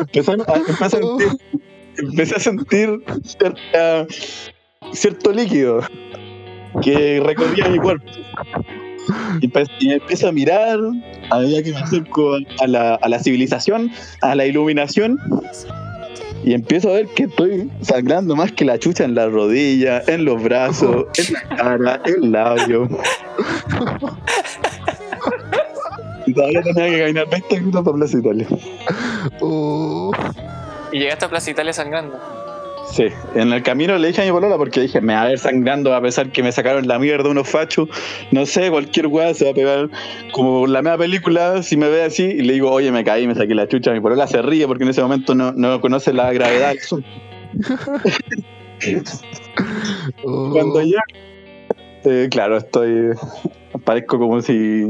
empecé a, empecé a sentir, empecé a sentir cierta- cierto líquido que recorría mi cuerpo. Y, me empiezo a mirar a medida que me acerco a la, a la civilización, a la iluminación, y empiezo a ver que estoy sangrando más que la chucha en la rodilla, en los brazos, en la cara, en el labio. Y todavía tenía que caminar 20 minutos por Plaza Italia. Oh. Y llegaste a Plaza Italia sangrando. Sí, en el camino le dije a mi polola porque dije, me va a ver sangrando a pesar que me sacaron la mierda unos fachos. No sé, cualquier weá se va a pegar como la misma película si me ve así y le digo, oye, me caí, me saqué la chucha. Mi polola se ríe porque en ese momento no, no conoce la gravedad asunto. Oh. Cuando ya, eh, claro, estoy, parezco como si,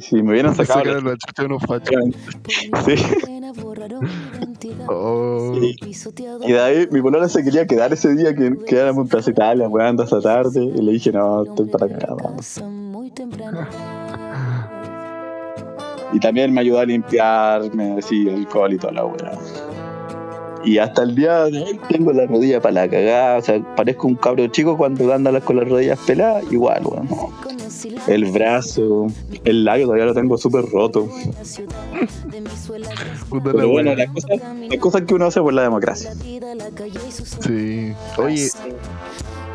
si me hubieran Me sacado sacaron la chucha unos fachos. Sí. Oh. Sí. Y de ahí mi polola se quería quedar ese día que quedáramos en Plaza Italia, weón, hasta tarde. Y le dije, no, estoy para cagar, vamos. Y también me ayudó a limpiarme, así, alcohol y toda la weá. Y hasta el día de hoy tengo la rodilla para la cagada. O sea, parezco un cabro chico cuando anda con las rodillas peladas, igual, weón. El brazo, el labio todavía lo tengo súper roto. La Pero bueno, las cosas, las cosas que uno hace por la democracia. Sí. Oye,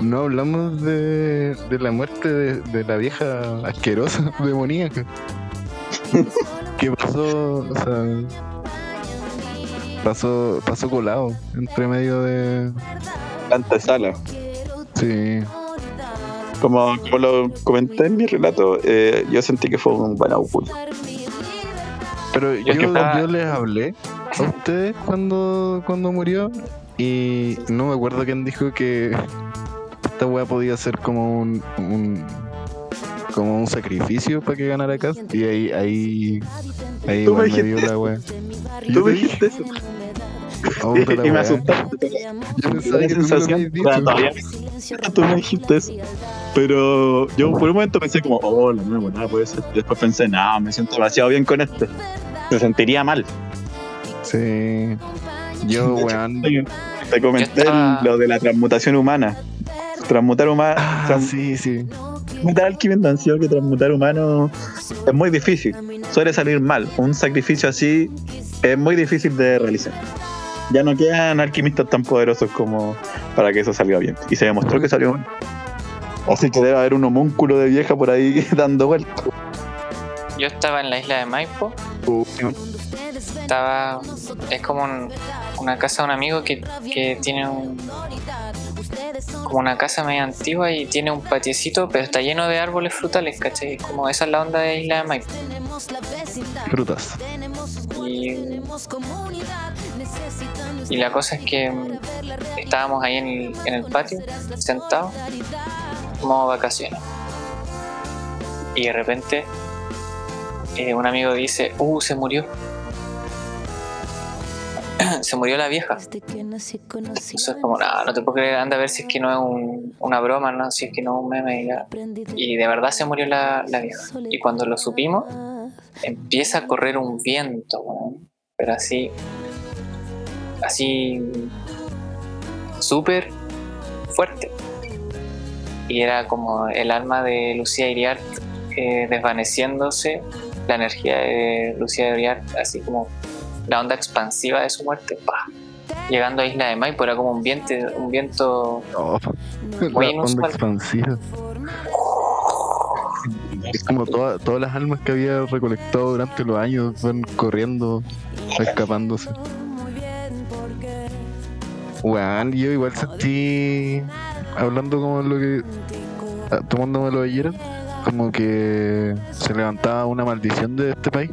no hablamos de, de la muerte de, de la vieja asquerosa demoníaca. ¿Qué pasó? O sea, pasó, pasó colado entre medio de. La antesala. Sí. Como, como lo comenté en mi relato, eh, yo sentí que fue un buen augurio. Pero yo, les hablé a ustedes cuando, cuando murió y no me acuerdo quién dijo que esta weá podía ser como un, un como un sacrificio para que ganara Cas y ahí ahí ahí me dio la weá. Tú me dijiste eso. "Oh, y me weá". asustaste. Yo pensaba tú me todavía tú me dijiste eso. Pero yo por un momento pensé como, oh, la nueva nada puede ser. Y después pensé, no, me siento demasiado bien con este. Me sentiría mal. Sí. Yo, weón. Te comenté estaba- lo de la transmutación humana. Transmutar humano. Ah, sí, sí. Transmutar alquimia han sido que transmutar humano es muy difícil. Suele salir mal. Un sacrificio así es muy difícil de realizar. Ya no quedan alquimistas tan poderosos como para que eso salga bien. Y se demostró que salió bien. Así que debe haber un homúnculo de vieja por ahí dando vueltas. Yo estaba en la isla de Maipo. Estaba. Es como un- una casa de un amigo que, que tiene un. Como una casa media antigua y tiene un patiecito, pero está lleno de árboles frutales, ¿cachai? Como esa es la onda de Isla de Maipo. Frutas. Y, y la cosa es que mm, estábamos ahí en el, patio, sentados, como vacaciones. Y de repente eh, un amigo dice, uh, se murió. se murió la vieja. Entonces como, no, no te puedo creer, anda a ver si es que no es un- una broma, ¿no? si es que no es un meme. Y, y de verdad se murió la, vieja. Y cuando lo supimos, empieza a correr un viento, pero así, así, súper fuerte. Y era como el alma de Lucía Iriart eh, desvaneciéndose, la energía de Lucía Iriart, así como la onda expansiva de su muerte, ¡pah! llegando a Isla de Maipo, era como un viento, un viento Oh, Muy inusual. expansiva. Es como toda- todas las almas que había recolectado durante los años van corriendo, escapándose. Weón, yo igual sentí, hablando como lo que, ah, tomándomelo ayer, como que se levantaba una maldición de este país.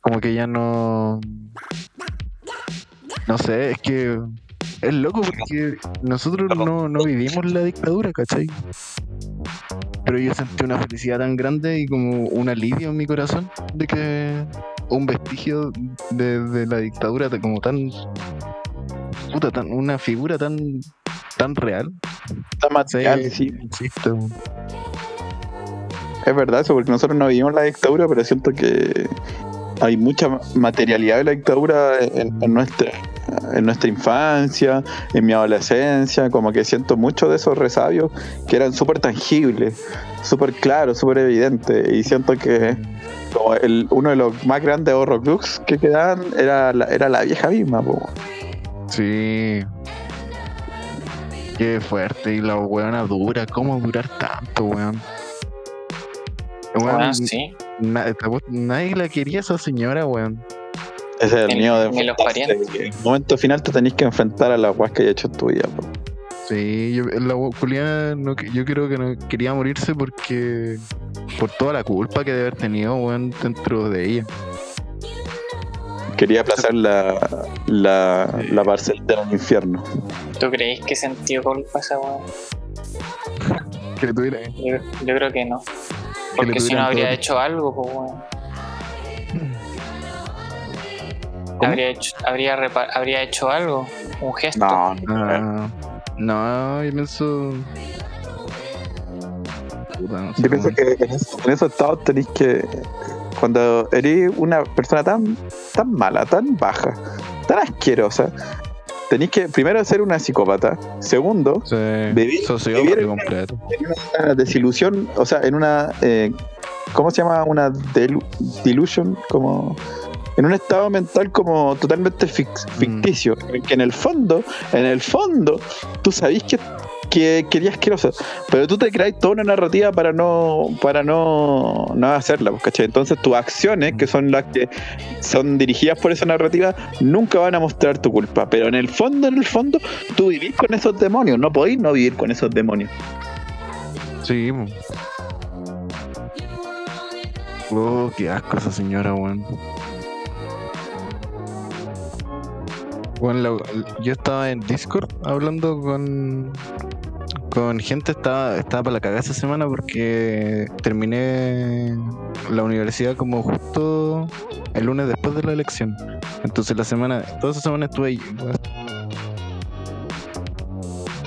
Como que ya no... No sé, es que es loco porque nosotros no, no vivimos la dictadura, ¿cachai? pero yo sentí una felicidad tan grande y como un alivio en mi corazón de que un vestigio de, de la dictadura de como tan puta tan una figura tan tan real Está material, Sí, weón. Es verdad eso, porque nosotros no vivimos la dictadura, pero siento que hay mucha materialidad de la dictadura en, en nuestra en nuestra infancia, en mi adolescencia, como que siento mucho de esos resabios que eran súper tangibles, súper claros, súper evidentes, y siento que como el, uno de los más grandes horrocrux que quedaban era la, era la vieja misma, po. Sí. Qué fuerte. Y la weona dura. ¿Cómo durar tanto, weón? Weón, Bueno, sí. na- nadie la quería esa señora, weón. Ese es el miedo de los parientes. En el momento final te tenés que enfrentar a las guas que hay hecho en tu vida, po. Sí, yo, la Juliana, no, que- yo creo que no quería morirse porque. por toda la culpa que debe haber tenido, weón, dentro de ella. Quería aplazar la, la, la parcela del infierno. ¿Tú creéis que sentió culpa esa weón? Que le tuviera. Yo, yo creo que no. Porque si no habría todo. hecho algo, pues weón. Habría hecho, habría, habría hecho algo, un gesto. No, no. Ah, no, yo pienso. Puta, no sé Yo pienso que en, eso- en esos estados tenéis que. Cuando eres una persona tan, tan mala, tan baja, tan asquerosa, tenéis que primero ser una psicópata. Segundo, Sí, Vivir- en- completo. en una desilusión, o sea, en una. eh, ¿Cómo se llama? Una delu- delusion, como. En un estado mental como totalmente fix- ficticio. en Que en el fondo, en el fondo, tú sabís que, que querías asquerosa. Pero tú te creas toda una narrativa para no. para no. no hacerla, pues, ¿cachai? Entonces tus acciones, que son las que son dirigidas por esa narrativa, nunca van a mostrar tu culpa. Pero en el fondo, en el fondo, tú vivís con esos demonios. No podéis no vivir con esos demonios. Sí. Oh, qué asco esa señora, weón. Bueno, la- yo estaba en Discord hablando con con gente, estaba, estaba para la cagada esa semana porque terminé la universidad como justo el lunes después de la elección. Entonces la semana, toda esa semana estuve ahí,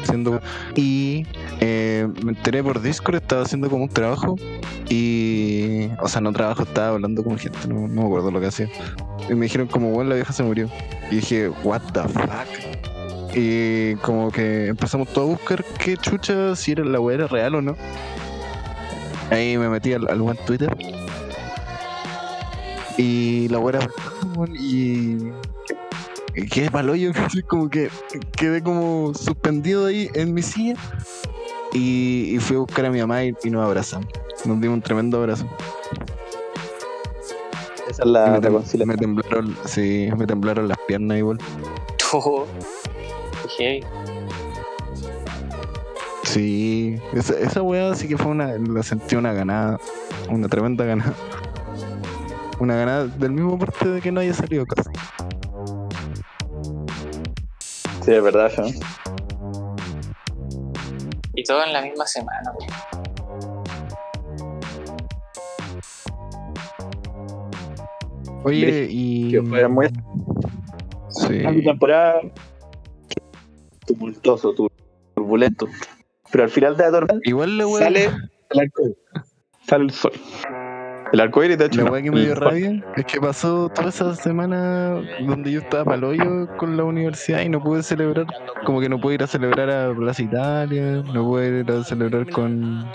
haciendo y eh, me enteré por Discord, estaba haciendo como un trabajo y, o sea, no trabajo, estaba hablando con gente, no, me acuerdo lo que hacía. Y me dijeron como, bueno, la vieja se murió. Y dije, what the fuck. Y como que empezamos todos a buscar qué chucha, si era la weá era real o no. Ahí me metí al, al buen Twitter. Y la weá era y quedé palo yo, como que quedé como suspendido ahí en mi silla y, y fui a buscar a mi mamá y, y nos abrazamos. Nos dimos un tremendo abrazo. Esa es la me, tem- reconciliación. me temblaron, sí, me temblaron las piernas igual. Tú. Heavy. Sí, esa, esa weá sí que fue una, la sentí una ganada, una tremenda ganada. Una ganada del mismo parte de que no haya salido casi. Sí, es verdad, ¿no? Y todo en la misma semana, weón. Oye, y. que fue muy- Sí. Una temporada tumultuoso, tur- turbulento. Pero al final de la tormenta Igual weá. sale el. Sale el sol. El arcoíris, de hecho. La no, weá que me dio rabia es que pasó toda esa semana donde yo estaba para hoyo con la universidad y no pude celebrar, como que no pude ir a celebrar a Plaza Italia, no pude ir a celebrar con.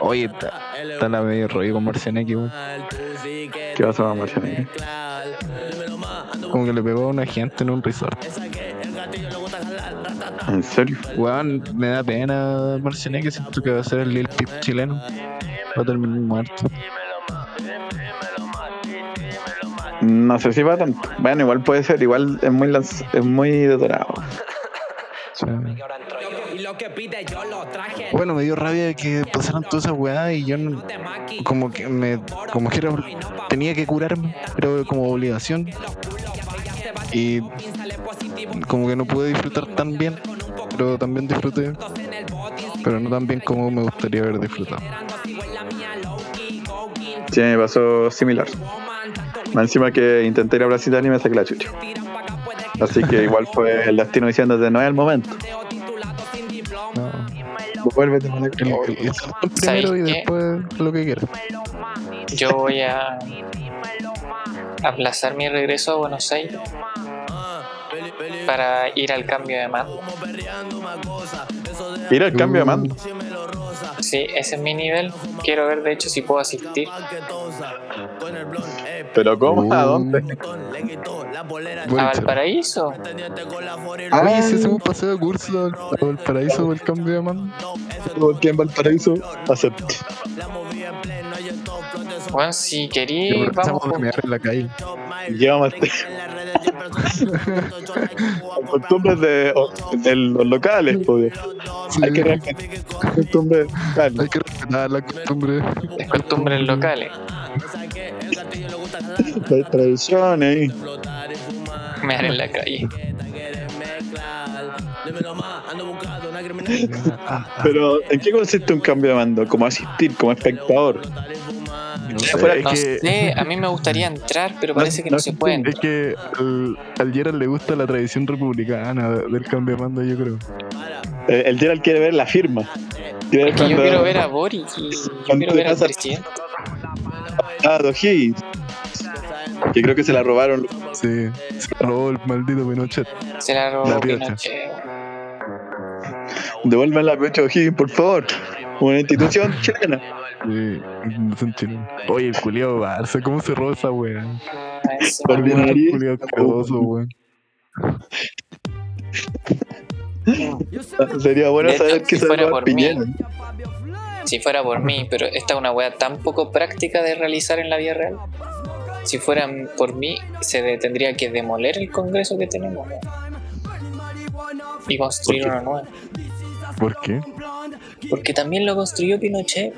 Oye, está, está la medio rollo con Marcianeque, weón. ¿Qué vas a Marciano? Como que le pegó a una gente en un resort. ¿En serio? Weón, me da pena Marcianeque, siento que va a ser el Lil Pip chileno. Va a terminar muerto. No sé si va tanto. Bueno, igual puede ser. Igual es muy, lanz- es muy detonado. Sea, Bueno, me dio rabia que pasaran todas esas weas y yo no- como que me como que era, tenía que curarme, pero como obligación. Y como que no pude disfrutar tan bien, pero también disfruté. pero no tan bien como me gustaría haber disfrutado. Sí, me pasó similar. Más encima que intenté ir a Brasil y me saqué la chucha. Así que igual fue el destino diciéndote, no es el momento. No. Vuélvete, El, el- el saltón primero y qué? después lo que quieras. Yo voy a aplazar mi regreso a Buenos Aires para ir al cambio de mando. Ir al cambio de mando. Sí, ese es mi nivel. Quiero ver, de hecho, si puedo asistir. Pero ¿cómo? ¿A Uh. dónde? ¿A Valparaíso? Oye, si hacemos un paseo de curso al- a Valparaíso por el cambio de mando. Porque en Valparaíso acepto. Bueno, si querí, vamos. a mear en la calle. Costumbres de, los locales, pues. Sí, Hay que respetar las costumbres locales. hay que respetar la costumbre. Es costumbres locales. Las tradiciones ahí. Mear en la calle. Pero, ¿en qué consiste un cambio de mando? Como asistir, como espectador. No sé, fuera- es No que, sé, a mí me gustaría entrar, pero parece que no no se puede es entrar. que al, al Gerald le gusta la tradición republicana del cambio de mando, yo creo. Eh, El Gerald quiere ver la firma. Quiere Es que yo quiero ver a Boric y yo quiero ver al pasa- presidente. Ah, O'Higgins. Que creo que se la robaron. Sí, se robó el maldito Pinochet. Se la robó La. Pinochet. Devuelvan la pecho O'Higgins, por favor. Una institución chilena. Sí, no son chilenos. Oye, el culiao Barça, ¿cómo se roba esa bien. Ordinario. Culiao asqueroso, weón. Sería bueno hecho, saber que si se fuera por mí. Piñera. Si fuera por mí, pero esta es una wea tan poco práctica de realizar en la vida real. Si fuera por mí, se de- tendría que demoler el Congreso que tenemos y construir uno nuevo. ¿Por qué? Porque también lo construyó Pinochet.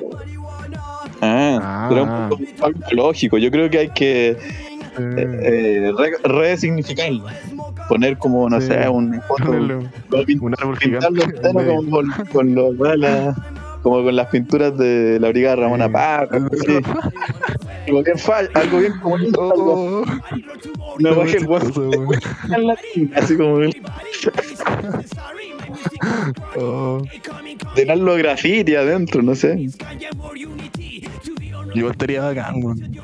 Ah, Ah. pero un poco algo lógico. Yo creo que hay que Eh, eh, re- resignificarlo. Poner como, no Sí. sé, un foto. un árbol pintarlo como con, con los- como con las pinturas de la brigada Ramona Sí. Paz. Algo bien algo bien como Oh, una qué baja el guaso así como Oh, llenarlo de graffiti adentro, no sé. igual estaría bacán, weón.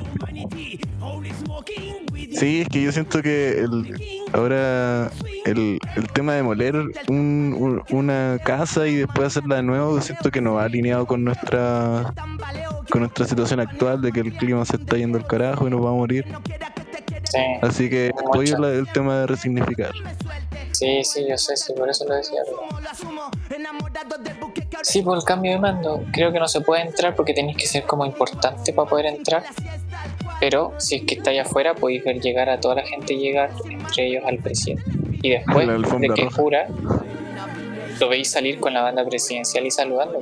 Sí, es que yo siento que el, ahora el, el tema de demoler un- un- una casa y después hacerla de nuevo, siento que no va alineado con nuestra con nuestra situación actual de que el clima se está yendo al carajo y nos va a morir. Sí, Así que apoyo la- el tema de resignificar. sí, sí, yo sé, sí, por eso lo decía. pero- Sí, por el cambio de mando. Creo que no se puede entrar porque tenéis que ser como importante para poder entrar. Pero si es que estáis afuera, podéis ver llegar a toda la gente llegar, entre ellos al presidente. Y después de que roja. jura, lo veis salir con la banda presidencial y saludando.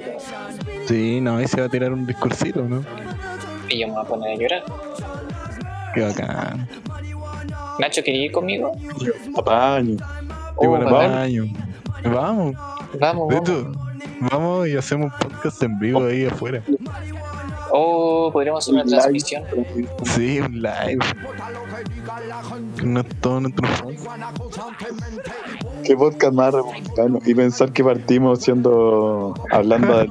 Sí, no, ahí se va a tirar un discursito, ¿no? Y yo me voy a poner a llorar. Qué bacán. Nacho, ¿quería ir conmigo? Apaño. Oh, Igual bacán. apaño. Vamos, Vamos, de vamos. vamos y hacemos un podcast en vivo ahí afuera. Oh, podríamos hacer una Live. transmisión. Sí, un live. No todo nuestro. Qué podcast más republicano. Y pensar que partimos siendo. hablando de.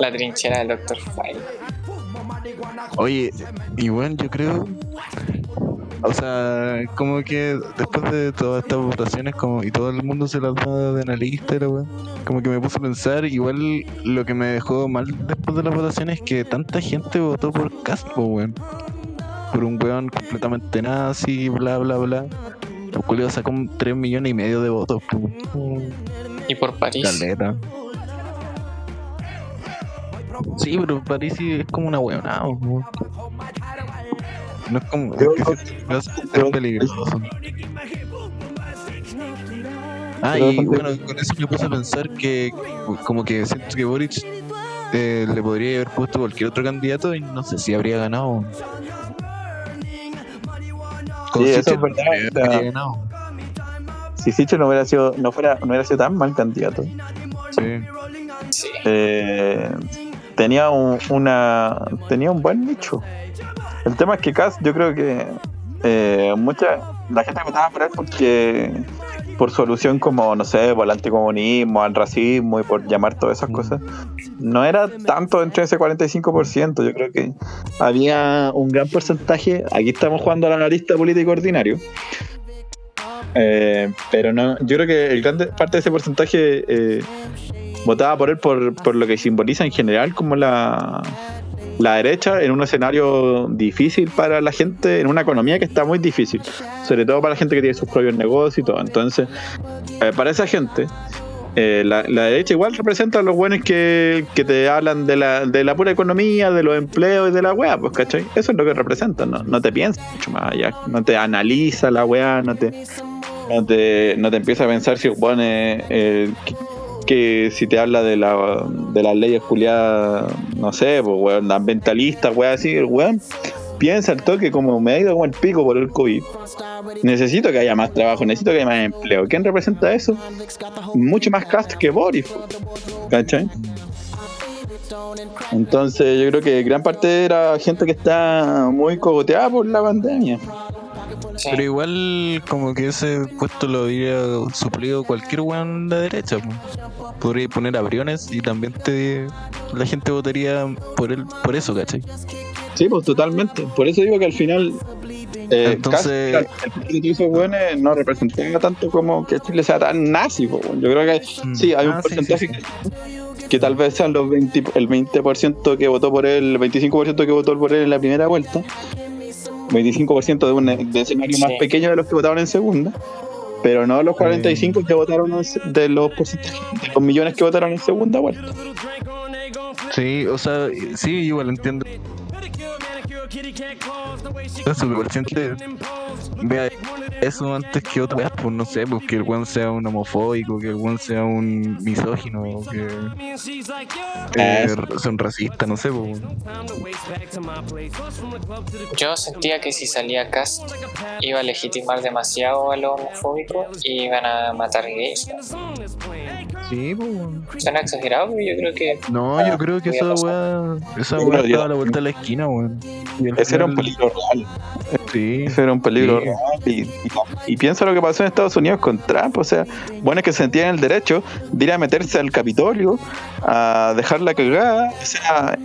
La trinchera del Dr. File. Oye, y bueno, yo creo. O sea, como que después de todas estas votaciones como y todo el mundo se las da de analista la como que me puse a pensar, igual lo que me dejó mal después de las votaciones es que tanta gente votó por Castro, weón. Por un weón completamente nazi, bla bla bla. El culiao sacó un 3 millones y medio de votos, po. Y por París. Caleta. Sí, pero París sí es como una weonada, weón. No es como. Es que es peligroso. Ah, y bueno, con eso me puse a pensar que, como que siento que Boric eh, le podría haber puesto cualquier otro candidato y no sé si habría ganado. Con Sí, eso es verdad, habría- o sea, habría ganado. Si Sicho no hubiera sido, no fuera, no hubiera sido tan mal candidato. Sí. eh, tenía un, una tenía un buen nicho. El tema es que Cass, yo creo que eh, mucha la gente votaba por él porque por solución como, no sé, por el anticomunismo, al racismo y por llamar todas esas cosas, no era tanto entre ese 45%. Yo creo que había un gran porcentaje. Aquí estamos jugando al analista político ordinario. Eh, pero no, yo creo que el grande parte de ese porcentaje eh, votaba por él por, por lo que simboliza en general como la, la derecha en un escenario difícil para la gente, en una economía que está muy difícil, sobre todo para la gente que tiene sus propios negocios y todo. Entonces, eh, para esa gente, eh, la, derecha igual representa a los buenos que, que te hablan de la, de la pura economía, de los empleos y de la weá, pues, ¿cachai? Eso es lo que representa, no, no te piensas mucho más allá, no te analiza la weá, no te, no te, no te empieza a pensar si supone eh, que, si te habla de la de las leyes culiadas, no sé, pues weón, ambientalistas, weón, así, el weón piensa el toque como me ha ido como el pico por el COVID. Necesito que haya más trabajo, necesito que haya más empleo. ¿Quién representa eso? Mucho más cast que Boris. ¿Cachai? Entonces yo creo que gran parte era gente que está muy cogoteada por la pandemia. Sí. Pero igual, como que ese puesto lo habría suplido cualquier weón de la derecha. po. Podría poner a Briones y también te, la gente votaría por él, por eso, ¿cachai? Sí, pues totalmente. Por eso digo que al final. Eh, Entonces- casi el hizo weones no representaba tanto como que Chile sea tan nazi. po. Yo creo que hay, Mm. sí, hay un Ah, sí, porcentaje sí, Que, que tal vez sean los 20, el 20% que votó por él, el 25% que votó por él en la primera vuelta. 25% de un de escenario más pequeño de los que votaron en segunda. Pero no los 45 que votaron en de los porcentajes, de los millones que votaron en segunda vuelta. Sí, o sea, sí, igual entiendo. Pero igual siente, vea eso antes que otra vez, pues no sé, pues que el weón sea un homofóbico, que el weón sea un misógino, que eh, sea un racista, no sé, pues. Yo sentía que si salía Cast iba a legitimar demasiado a lo homofóbico y iban a matar gays. Sí, pues. Suena exagerado, yo creo que No, yo creo que esa weá, esa weá estaba a la vuelta de la esquina, weón. Ese era un peligro real. Sí, Ese era un peligro Sí. real. Y, y- y piensa lo que pasó en Estados Unidos con Trump. O sea, bueno, es que sentían el derecho de ir a meterse al Capitolio, a dejar la cagada, o sea,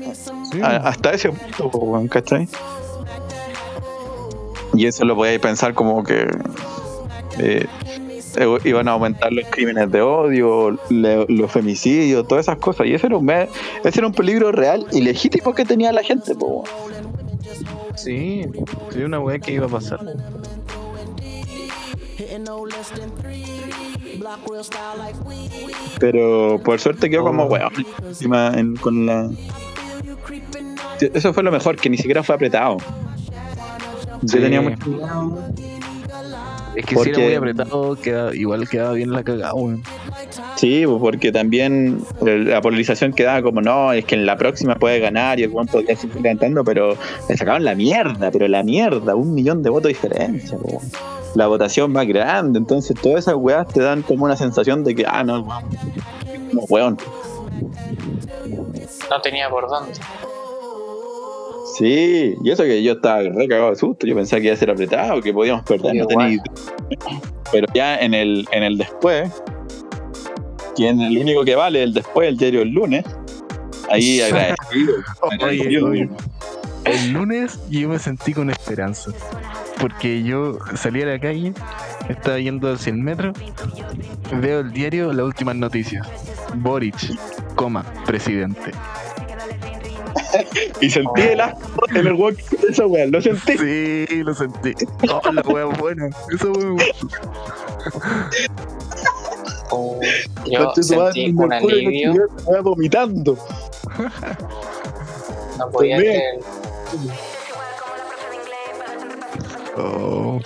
sí. a- hasta ese punto, ¿cachai? Y eso lo podíais pensar como que eh, eh, iban a aumentar los crímenes de odio, le- los femicidios, todas esas cosas. Y ese era un, me- ese era un peligro real y legítimo que tenía la gente, po. Sí, sí, una weá que iba a pasar. Pero por suerte quedó como Oh. weón. Encima en- con la. Eso fue lo mejor, que ni siquiera fue apretado. Sí. tenía mucho. Es que si era muy apretado, queda, igual quedaba bien la cagada, weón. Sí, pues, porque también la polarización quedaba como no, es que en la próxima puede ganar y el weón podría seguir levantando, pero le sacaban la mierda, pero la mierda, un millón de votos de diferencia, po. la votación más grande, entonces todas esas weas te dan como una sensación de que, ah, no, weón, no, weón. no tenía por dónde. Sí, y eso que yo estaba re cagado de susto, yo pensaba que iba a ser apretado, que podíamos perder, no tenía idea. Pero ya en el, en el después, que en el único que vale el después, el diario el lunes, ahí agradecido. Oye, agradecido. oye. El lunes yo me sentí con esperanza. Porque yo salí a la calle, estaba yendo a 100 metros, veo el diario, las últimas noticias. Boric, coma, presidente. Y sentí el asco en el walk de esa weá, lo sentí. Sí, lo sentí. Oh, la wea buena. Eso me gustó. Oh, yo sentí un que alivio, estaba vomitando. no podía También. creer. Oh,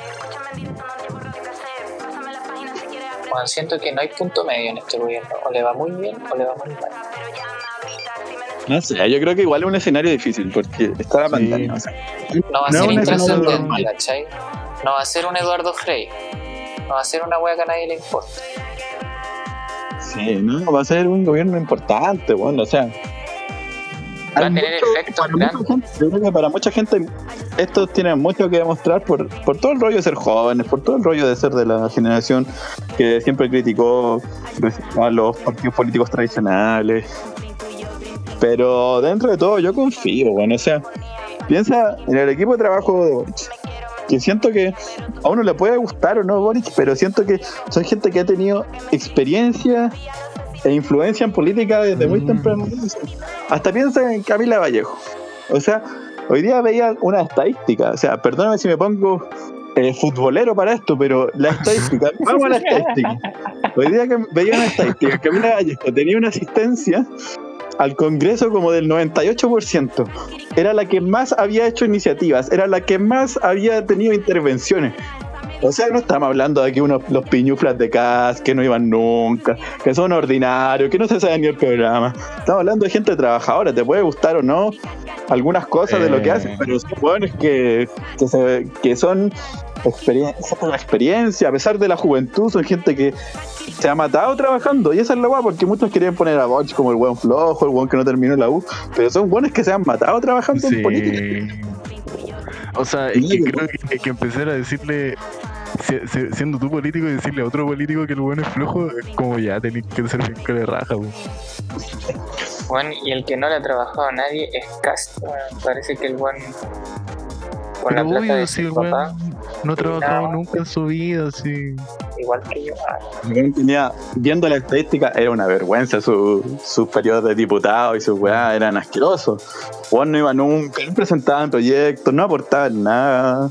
Bueno, siento que no hay punto medio en este gobierno. O le va muy bien o le va muy mal. No sé, yo creo que igual es un escenario difícil porque está la Sí. pandemia. o sea, No va a No, ser intrascendente. ¿cachai? No va a ser un Eduardo Frey. No va a ser una wea que a nadie le importa. Sí, no, va a ser un gobierno importante, bueno, o sea. Va a tener efectos para mucha grandes. gente- yo creo que para mucha gente estos tienen mucho que demostrar por, por todo el rollo de ser jóvenes, por todo el rollo de ser de la generación que siempre criticó a los partidos políticos tradicionales. Pero dentro de todo yo confío, bueno, o sea, piensa en el equipo de trabajo de Boric. Que siento que a uno le puede gustar o no Boric, pero siento que son gente que ha tenido experiencia e influencia en política desde muy Mm. temprano. Hasta piensa en Camila Vallejo. O sea, hoy día veía una estadística. O sea, perdóname si me pongo eh, futbolero para esto, pero la estadística, vamos a la estadística. Hoy día que veía una estadística, Camila Vallejo tenía una asistencia al Congreso como del 98%. Era la que más había hecho iniciativas, era la que más había tenido intervenciones. O sea, no estamos hablando de que unos los piñuflas de CAS que no iban nunca, que son ordinarios, que no se sabe ni el programa. Estamos hablando de gente trabajadora, te puede gustar o no algunas cosas de lo que Eh. hacen, pero son que, que, se- que son experiencia por la experiencia, a pesar de la juventud, son gente que se ha matado trabajando. Y esa es la guapa, porque muchos querían poner a Boch como el buen flojo, el buen que no terminó la U, pero son buenos que se han matado trabajando en política. Sí. O sea, es que creo que, que empezar a decirle, si- si- siendo tú político, y decirle a otro político que el bueno es flojo, es como ya tenés que ser bien que de raja, weón. Bueno, y el que no le ha trabajado a nadie es Cast. Bueno, parece que el buen. Con Pero la plata obvio, de si papá, weón no ha trabajado No. nunca en su vida, sí. igual que yo. Tenía, viendo la estadística, era una vergüenza su- sus periodos de diputado y sus weá eran asquerosos. Juan no iba nunca, no presentaban proyectos, no aportaban nada.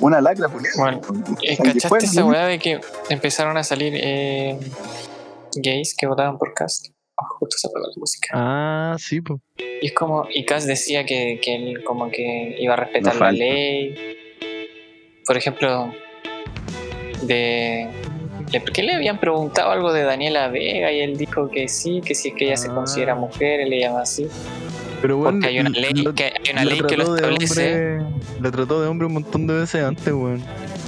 Una lacra, Julián. Bueno, eh, ¿Cachaste esa weá de que empezaron a salir eh, gays que votaban por Cast? Ah, justo se apagó la música. Ah, sí, pues. Y es como, y Cast decía que, que él como que iba a respetar No la falta. ley. Por ejemplo, de ¿qué le habían preguntado algo de Daniela Vega y él dijo que sí, que si es que ella se Ah. considera mujer, él le llama así. Pero bueno, Porque hay una ley que, hay una ley que lo establece. La trató de hombre un montón de veces antes, weón.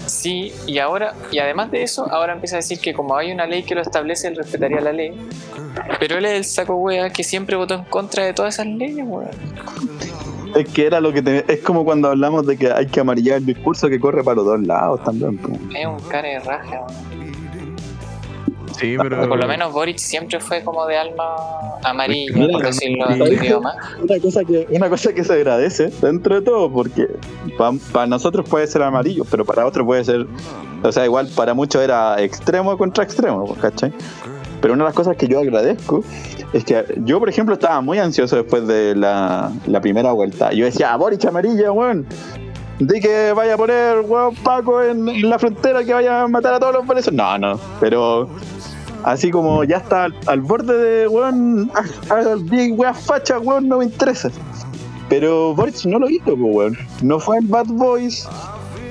Sí, y ahora, y además de eso, ahora empieza a decir que como hay una ley que lo establece, él respetaría la ley. Pero él es el saco wea que siempre votó en contra de todas esas leyes, weón. Es que era lo que te- es como cuando hablamos de que hay que amarillar el discurso que corre para los dos lados también. Es un cara de raja. Sí, pero. Por lo menos Boric siempre fue como de alma amarilla, Mira, por decirlo en tu idioma. Una cosa que, una cosa que se agradece dentro de todo, porque para nosotros puede ser amarillo, pero para otros puede ser, o sea, igual para muchos era extremo contra extremo, ¿cachai? Pero una de las cosas que yo agradezco es que yo, por ejemplo, estaba muy ansioso después de la, primera vuelta. Yo decía, "Ah, Boric amarilla, weón. Di que vaya a poner, weón, Paco en, la frontera, que vaya a matar a todos los venezolanos. No, no, pero así como ya está al, al borde de, weón, di weas fachas, weón, no me interesa. Pero Boric no lo hizo, pues, weón. No fue en Bad Boys.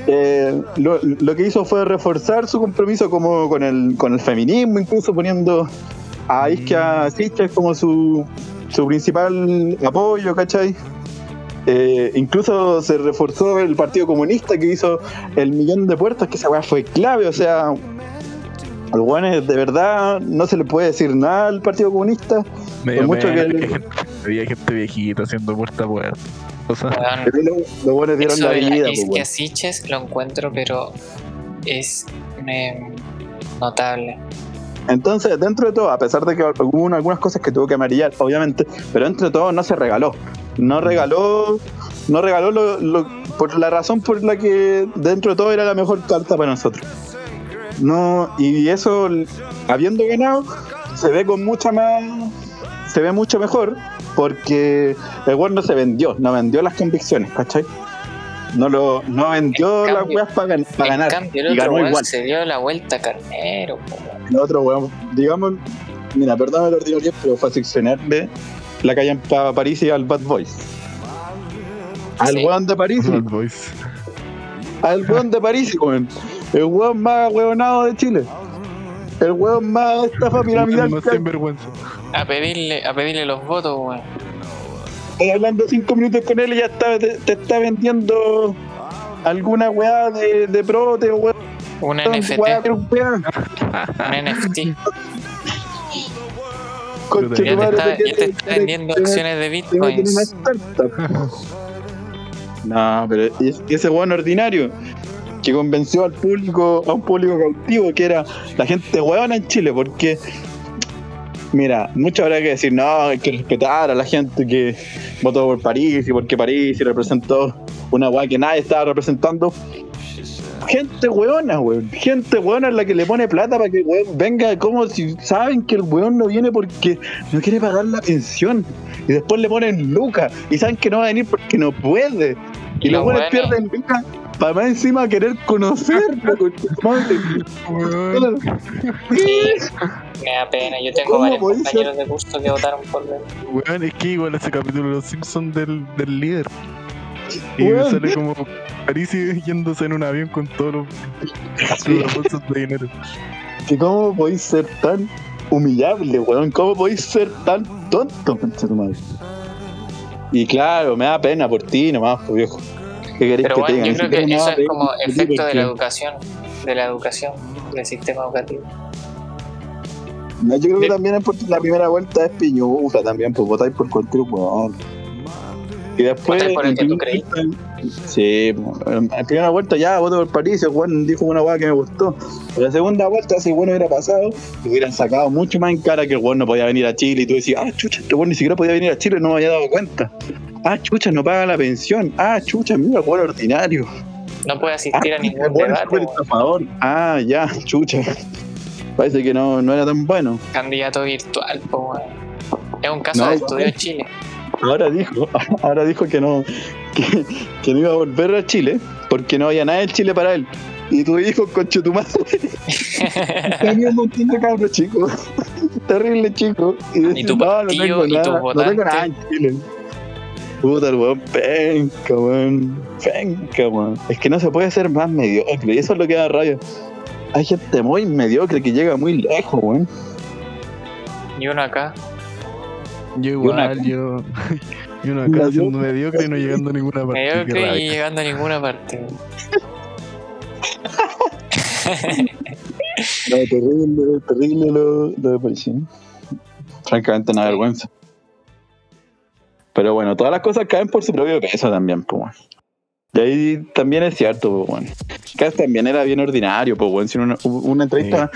Eh, lo, lo que hizo fue reforzar su compromiso como con el, con el feminismo, incluso poniendo a Iskia Siches como su, su principal apoyo, ¿cachai? Eh, incluso se reforzó el Partido Comunista que hizo el millón de puertos, que esa weá fue clave, o sea, al weón es- de verdad no se le puede decir nada al Partido Comunista, Me dio por mucho pena que- había gente, había gente viejita haciendo puerta a puerta. O sea, los buenos dieron la vida, pues, Isquia weón. Siches lo encuentro, pero es eh, notable. Entonces, dentro de todo, a pesar de que hubo una- algunas cosas que tuvo que amarillar, obviamente, pero dentro de todo no se regaló. No regaló, no regaló lo, lo- por la razón por la que dentro de todo era la mejor carta para nosotros. No, y eso, habiendo ganado, se ve con mucha más, se ve mucho mejor, porque el weón no se vendió, no vendió las convicciones, ¿cachai? No lo, no vendió En las weas para, ganar. cambio, el y otro ganó weón igual. se dio la vuelta carnero. po, weón. El otro weón, digamos, mira, perdóname el ordinario, pero fue a seccionarle la calle en Pa- París y al Bad Boys. Al Sí. weón de París, Bad Boys. al weón de París, weón. El weón más weonado de Chile. El weón más estafa piramidal. A pedirle, a pedirle los votos, weón. Estoy hablando cinco minutos con él y ya está, te, te está vendiendo alguna weá de, de prote, weón. Un weá NFT, europea. un NFT. Conche Ya tu te madre, está, ¿de qué ya te te- está vendiendo te- acciones de bitcoins. No, pero es- ese weón ordinario que convenció al público, a un público cautivo que era la gente huevona en Chile, porque mira, mucho habrá que decir, no, hay que respetar a la gente que votó por París y porque París y representó una weá que nadie estaba representando. Gente hueona, weón. Gente hueona es la que le pone plata para que el weón venga como si saben que el weón no viene porque no quiere pagar la pensión. Y después le ponen lucas y saben que no va a venir porque no puede. Y, los weones- pierden lucas para más encima querer conocerlo. tu madre. Me da pena. Yo tengo ¿Cómo varios compañeros de curso que votaron por él. weón, es que igual ese capítulo de los Simpsons del, del líder. Y Weón. sale como París yéndose en un avión con todos los, Sí. los bolsos de dinero. que ¿Cómo podéis ser tan humillable, weón? ¿Cómo podéis ser tan tonto, tu madre? Y claro, me da pena por ti nomás, pues viejo. ¿Qué queréis Pero que te bueno, yo creo que eso es como efecto de la educación, de la educación, del sistema educativo. No, yo creo que De- también es porque la primera vuelta es piñusa también, pues votáis por cualquier weón. Y después. Por el que tú Sí, la primera vuelta ya voto por París, el weón dijo una weá que me gustó. En la segunda vuelta, si weón hubiera pasado, lo hubieran sacado mucho más en cara que el weón no podía venir a Chile. Y tú decías, ah, chucha, este weón ni siquiera podía venir a Chile, no me había dado cuenta. Ah, chucha, no paga la pensión. Ah, chucha, mira, el weón ordinario. No puede Ah, asistir a el ningún debate. Ah, ya, chucha. Parece que no, no era tan bueno. Candidato virtual, po. Es un caso No, de estudio en Chile. Ahora dijo, ahora dijo que no, que, que no iba a volver a Chile porque no había nada en Chile para él. Y tu hijo, conche tu madre, tenía un montón de cabros chicos, terrible chico. Y, decía, tu no, no tengo y nada, no tengo votantes". nada en Chile. Puta el weón, penca, weón, penca, weón. Es que no se puede ser más mediocre, y eso es lo que da rabia. Hay gente muy mediocre que llega muy lejos, weón. Y uno acá. Yo una- igual, yo. Y uno Una acá siendo mediocre y no llegando a ninguna parte. Mediocre y llegando a ninguna parte. No, terrible, terrible lo, lo de policía. Francamente, una vergüenza. Pero bueno, todas las cosas caen por su propio peso también, pues. Y ahí también es cierto, pues, bueno. Cass también era bien ordinario, pues, bueno. Si una, una entrevista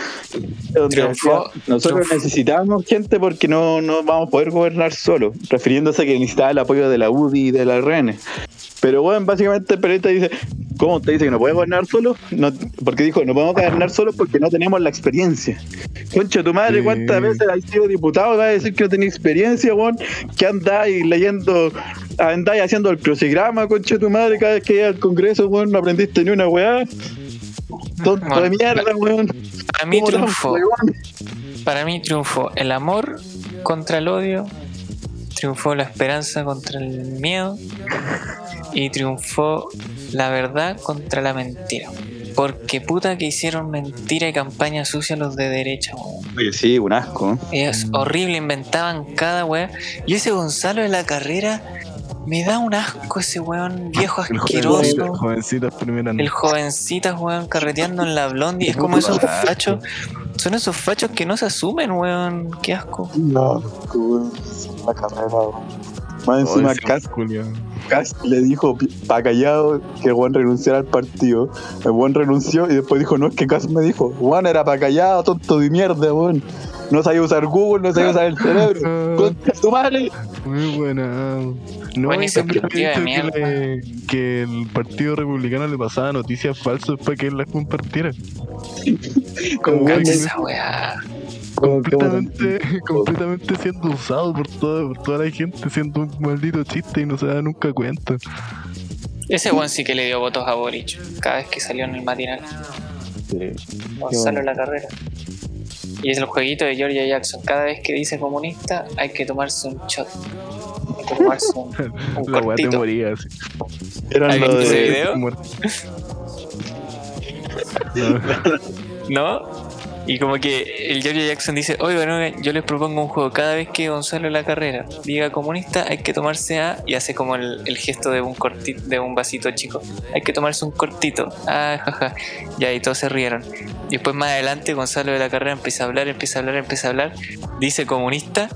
donde decía, nosotros triunfó. necesitamos gente porque no, no vamos a poder gobernar solo, refiriéndose a que necesitaba el apoyo de la UDI y de la RN. Pero bueno, básicamente el periodista dice, ¿cómo te dice que no puede gobernar solo? No, porque dijo, no podemos gobernar solo porque no tenemos la experiencia. Concha tu madre, Sí. ¿cuántas veces has sido diputado y vas a decir que no tenés experiencia, weón? Que andáis leyendo, andáis haciendo el crucigrama, concha tu madre, cada vez que llegas al Congreso, weón, no aprendiste ni una weá. Tonto de Bueno, mierda, weón. Para mí ¿Cómo tan triunfó. weón? Para mí triunfó el amor contra el odio. Triunfó la esperanza contra el miedo. Y triunfó la verdad contra la mentira. Porque puta que hicieron mentira y campaña sucia los de derecha, weón. Oye, sí, un asco. Es horrible, inventaban cada weá. Y ese Gonzalo de la carrera me da un asco ese weón viejo El asqueroso. jovencito, jovencitas primeras El jovencitas, weón, carreteando en la blondie. Es como esos fachos. Son esos fachos que no se asumen, weón. Qué asco. No, weón, la carrera, weón. Más encima, Cas Cas le dijo pa' callado que el Juan renunciara al partido. El Juan renunció y después dijo, no, es que Cas me dijo, Juan era pa' callado, tonto de mierda, weón. No sabía usar Google, no sabía usar el cerebro. Contra tu madre. Muy buena. No, y también dicho que, le- que el Partido Republicano le pasaba noticias falsas para que él las compartiera. Como que- esa weá. completamente, completamente siendo usado por toda, por toda la gente, siendo un maldito chiste y no se da nunca cuenta. Ese weón sí que le dio votos a Boric. Cada vez que salió en el matinal. Gonzalo la carrera. Y es el jueguito de Georgia Jackson. Cada vez que dice comunista, hay que tomarse un shot. Hay que tomarse un, un La te cortito. moría ¿Has lo visto ese de. video? Muerto. No, ¿No? Y como que el Giorgio Jackson dice, oye, bueno, yo les propongo un juego. Cada vez que Gonzalo la carrera diga comunista, hay que tomarse a... Y hace como el, el gesto de un cortito, de un vasito chico. Hay que tomarse un cortito. Ah, jaja. Ya, y todos se rieron. Y después más adelante Gonzalo de la carrera empieza a hablar, empieza a hablar, empieza a hablar. Dice comunista.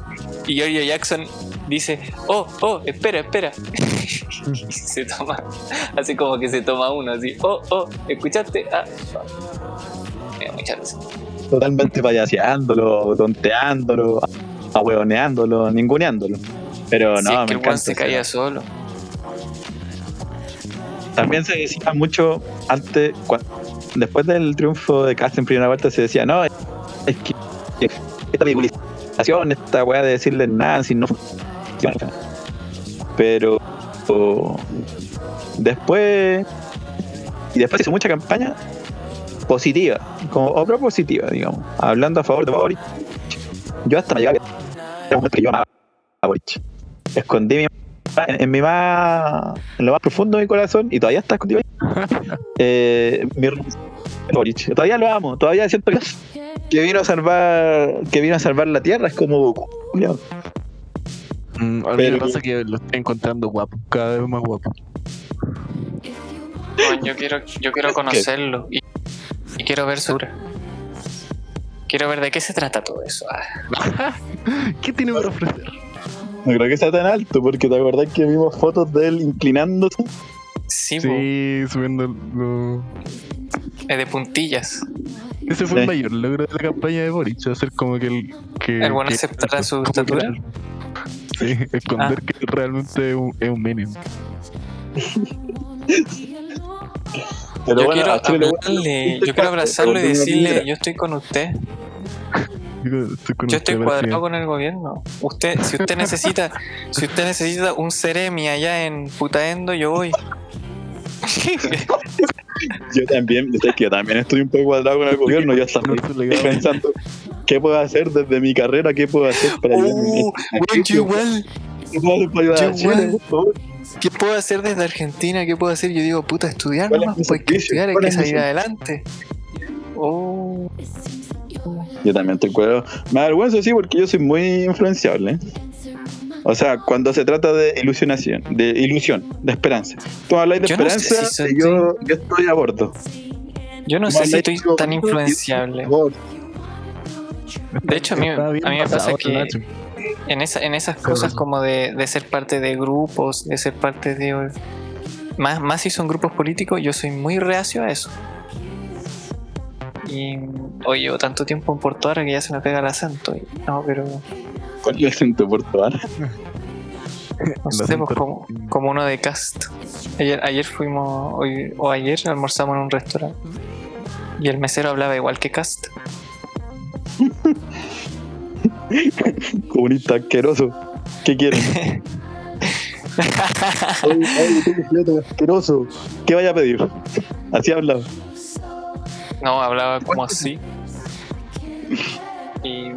Y Giorgio Jackson dice, oh, oh, espera, espera. y se toma, así como que se toma uno, así, oh, oh, ¿escuchaste? Ah, me da mucha risa. Totalmente payaseándolo, tonteándolo, ahueoneándolo, ninguneándolo. Pero Si no, es me que el encanta. Se caía solo. También se decía mucho antes, después del triunfo de Cast en primera vuelta, se decía, no, es que esta ridiculización, esta weá de decirle Nancy no funciona. Pero después, y después hizo mucha campaña positiva, como obra positiva, digamos, hablando a favor de Boric. Yo hasta me llegaba a momento que yo amaba a Boric. Escondí mi en, en mi más en lo más profundo de mi corazón y todavía está escondido ahí eh, mi Boric todavía lo amo todavía siento que, que vino a salvar que vino a salvar la tierra es como Goku, culiao. Mm, a mí Pero- me pasa que lo estoy encontrando guapo, cada vez más guapo. No, yo quiero, yo quiero conocerlo y, y quiero ver su obra. Quiero ver de qué se trata todo eso. Ah, ¿Qué tiene para ofrecer? no creo que sea tan alto porque te acordás que vimos fotos de él inclinándose sí, Sí, subiendo lo... es de puntillas. Ese fue Sí. el mayor logro de la campaña de Boric, hacer como que el... Que, ¿El bueno que- aceptará su estatura? Sí, esconder Ah. que realmente es un, es un minion. pero yo bueno quiero hablarle, yo quiero abrazarlo y decirle, yo estoy con usted. Estoy con Yo usted, estoy cuadrado presidente. con el gobierno. Usted, si usted necesita, si usted necesita un Ceremi allá en Putaendo, yo voy. yo también yo sé que yo también estoy un poco cuadrado con el gobierno ya No, estoy pensando qué puedo hacer desde mi carrera qué puedo hacer para ayudar a ¿Qué puedo hacer desde Argentina? ¿Qué puedo hacer? Yo digo, puta, estudiar ¿Cuál es nomás, mi pues que estudiar, hay ¿Cuál que es salir adelante. Oh, Yo también estoy cuadrado. Me da vergüenza, sí, porque yo soy muy influenciable. O sea, cuando se trata de ilusionación, de ilusión, de esperanza. Tú habláis de Yo no sé esperanza si soy- yo, yo estoy a bordo. yo no sé si estoy tan influenciable. De hecho, a mí, a mí me pasa que. En, esa, en esas cosas como de, de ser parte de grupos, de ser parte de... Más, más si son grupos políticos, yo soy muy reacio a eso. Y hoy llevo tanto tiempo en Porto Ara que ya se me pega el acento. y- no, pero ¿Cuál es el acento portugal? no El sé, acento pues como, como uno de cast. Ayer, ayer fuimos, hoy, o ayer almorzamos en un restaurante. Y el mesero hablaba igual que cast. Comunista asqueroso. ¿Qué quieren? Ay, ay, qué asqueroso. ¿Qué vaya a pedir? Así hablaba. No, hablaba como así. Y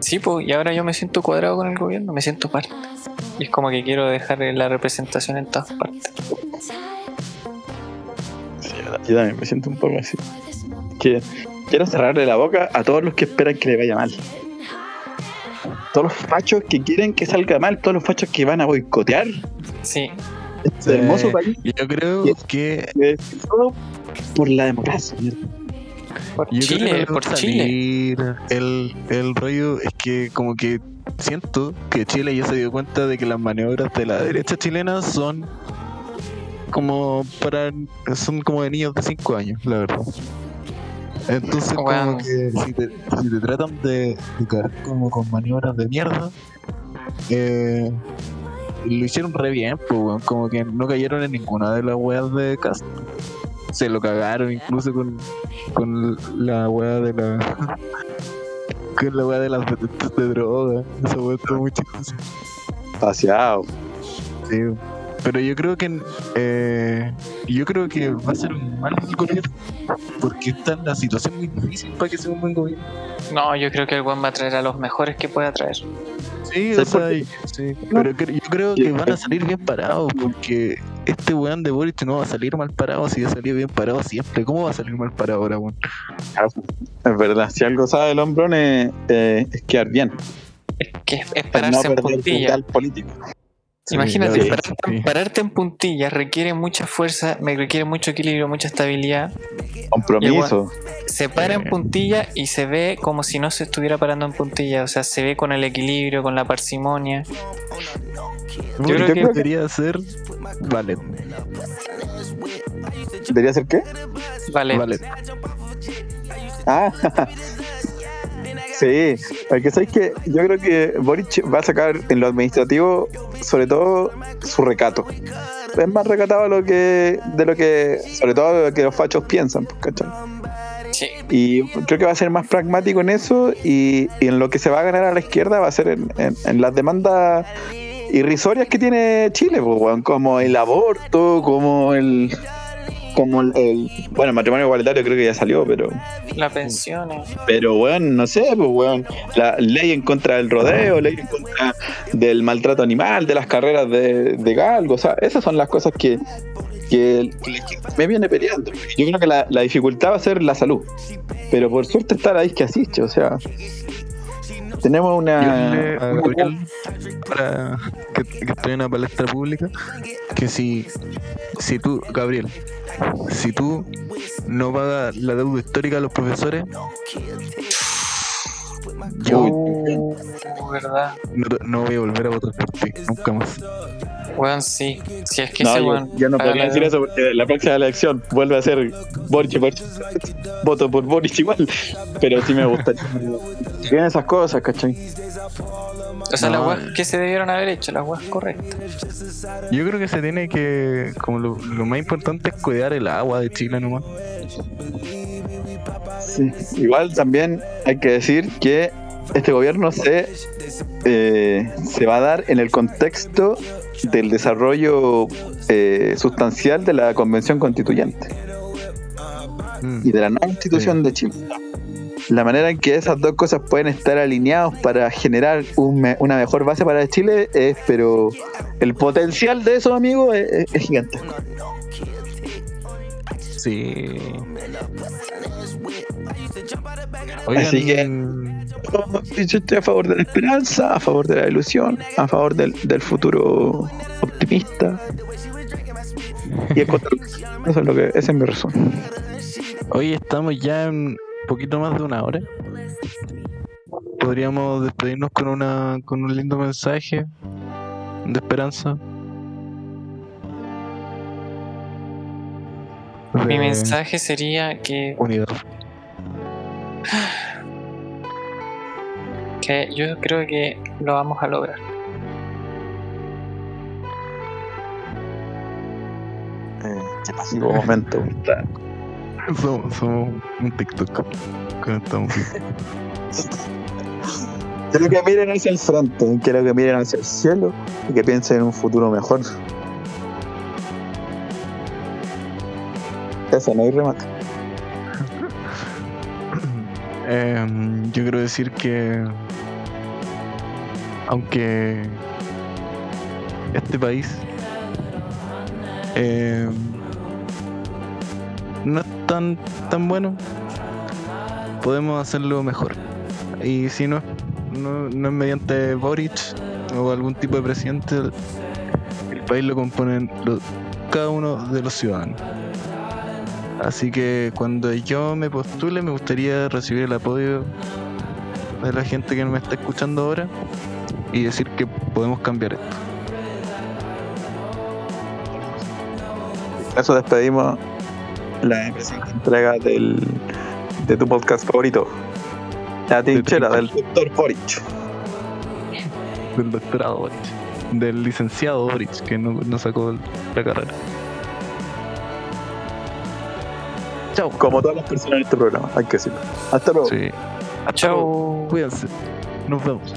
sí, pues, y ahora yo me siento cuadrado con el gobierno, me siento parte. Y es como que quiero dejar la representación en todas partes. Sí, yo también me siento un poco así. Que quiero cerrarle la boca a todos los que esperan que le vaya mal. Todos los fachos que quieren que salga mal, todos los fachos que van a boicotear Sí, este hermoso Eh, país. Yo creo que que Todo por la democracia. por Yo creo que Chile, por a Chile. salir. El, el rollo es que como que siento que Chile ya se dio cuenta de que las maniobras de la derecha chilena son como para son como de niños de 5 años, la verdad. Entonces como Weón. que si te, si te tratan de, de caer como con maniobras de mierda, eh, lo hicieron re bien, pues, weón. como que no cayeron en ninguna de las weas de Cast. Se lo cagaron incluso con, con la wea de la. con la wea de las detectas de droga. Esa wea está muy chistosa. Paseado. Sí. Pero yo creo que eh, yo creo que va a ser un mal gobierno porque está en la situación muy difícil para que sea un buen gobierno. No, yo creo que el Juan va a traer a los mejores que pueda traer. Sí, o ¿Sabes por sea, y- sí. Pero yo creo que van a salir bien parados porque este weón de Boric no va a salir mal parado si ha salido bien parado siempre. ¿Cómo va a salir mal parado ahora, weón? Es verdad, si algo sabe el hombrón es, eh, es quedar bien. Es que es, es No pararse en puntilla. ideal Imagínate, Sí, pararte, sí. pararte en puntilla requiere mucha fuerza, me requiere mucho equilibrio, mucha estabilidad. Compromiso. Se para en Sí. puntilla y se ve como si no se estuviera parando en puntilla. O sea, se ve con el equilibrio, con la parsimonia. Boric creo que- debería ser Valet. ¿Debería ser qué? Vale. Ah, sí, porque sabes que yo creo que Boric va a sacar en lo administrativo, sobre todo, su recato. Es más recatado lo que, de lo que, sobre todo de lo que los fachos piensan, pues, ¿cachai? Sí. Y creo que va a ser más pragmático en eso y, y en lo que se va a ganar a la izquierda va a ser en, en- en las demandas irrisorias que tiene Chile, pues, como el aborto, como el... Como el, bueno, el matrimonio igualitario creo que ya salió, pero Las pensiones. pero, weón, no sé, pues, weón. La ley en contra del rodeo, ley en contra del maltrato animal, de las carreras de, de galgo. O sea, esas son las cosas que, que me viene peleando. Yo creo que la, la dificultad va a ser la salud. Pero por suerte está la disque asiste, o sea. Tenemos una. Díganle a una- Gabriel para que, que esté en una palestra pública que si, si tú, Gabriel, si tú no pagas la deuda histórica a los profesores, yo Uh, verdad. no, no voy a volver a votar por ti, nunca más. Weón, sí. Si es que No, ese yo, weón. yo no podría la decir eso porque la próxima elección vuelve a ser Boric, Boric. Voto por Boric igual. Pero sí me gusta. Tienen esas cosas, ¿cachai? O sea, las No. weas que se debieron haber hecho, las weas correctas. Yo creo que se tiene que, como lo, lo más importante es cuidar el agua de Chile nomás. Sí. Igual también hay que decir que este gobierno se, eh, se va a dar en el contexto del desarrollo eh, sustancial de la Convención Constituyente Mm. y de la nueva Constitución de Chile. La manera en que esas dos cosas pueden estar alineados para generar un me- una mejor base para Chile es, pero el potencial de eso, amigos, es, es- es gigantesco. Sí. Oigan, Así que- Yo estoy a favor de la esperanza, a favor de la ilusión, a favor del, del futuro optimista. Y en contra- Eso es lo que, esa es mi razón. Hoy estamos ya en un poquito más de una hora. Podríamos despedirnos con una con un lindo mensaje de esperanza. Mi De mensaje sería que, Unidad. que yo creo que lo vamos a lograr. Eh, qué pasivo momento. Somos, somos un TikTok. Conectamos. Quiero que miren hacia el frente, quiero que miren hacia el cielo y que piensen en un futuro mejor. Eso no hay remate. Em, yo quiero decir que aunque este país em, no es tan tan bueno, podemos hacerlo mejor. Y si no, no, no es mediante Boric o algún tipo de presidente, el, país lo componen cada uno de los ciudadanos. Así que cuando yo me postule me gustaría recibir el apoyo de la gente que me está escuchando ahora y decir que podemos cambiar esto. Eso despedimos la presente entrega del, de tu podcast favorito. La trinchera del doctor Boric. Del doctorado Boric. Del licenciado Boric que no, no sacó la carrera. Chao. Como todas las personas en este programa, hay que decirlo. Hasta luego. Sí. Chau. Cuídense. Nos vemos.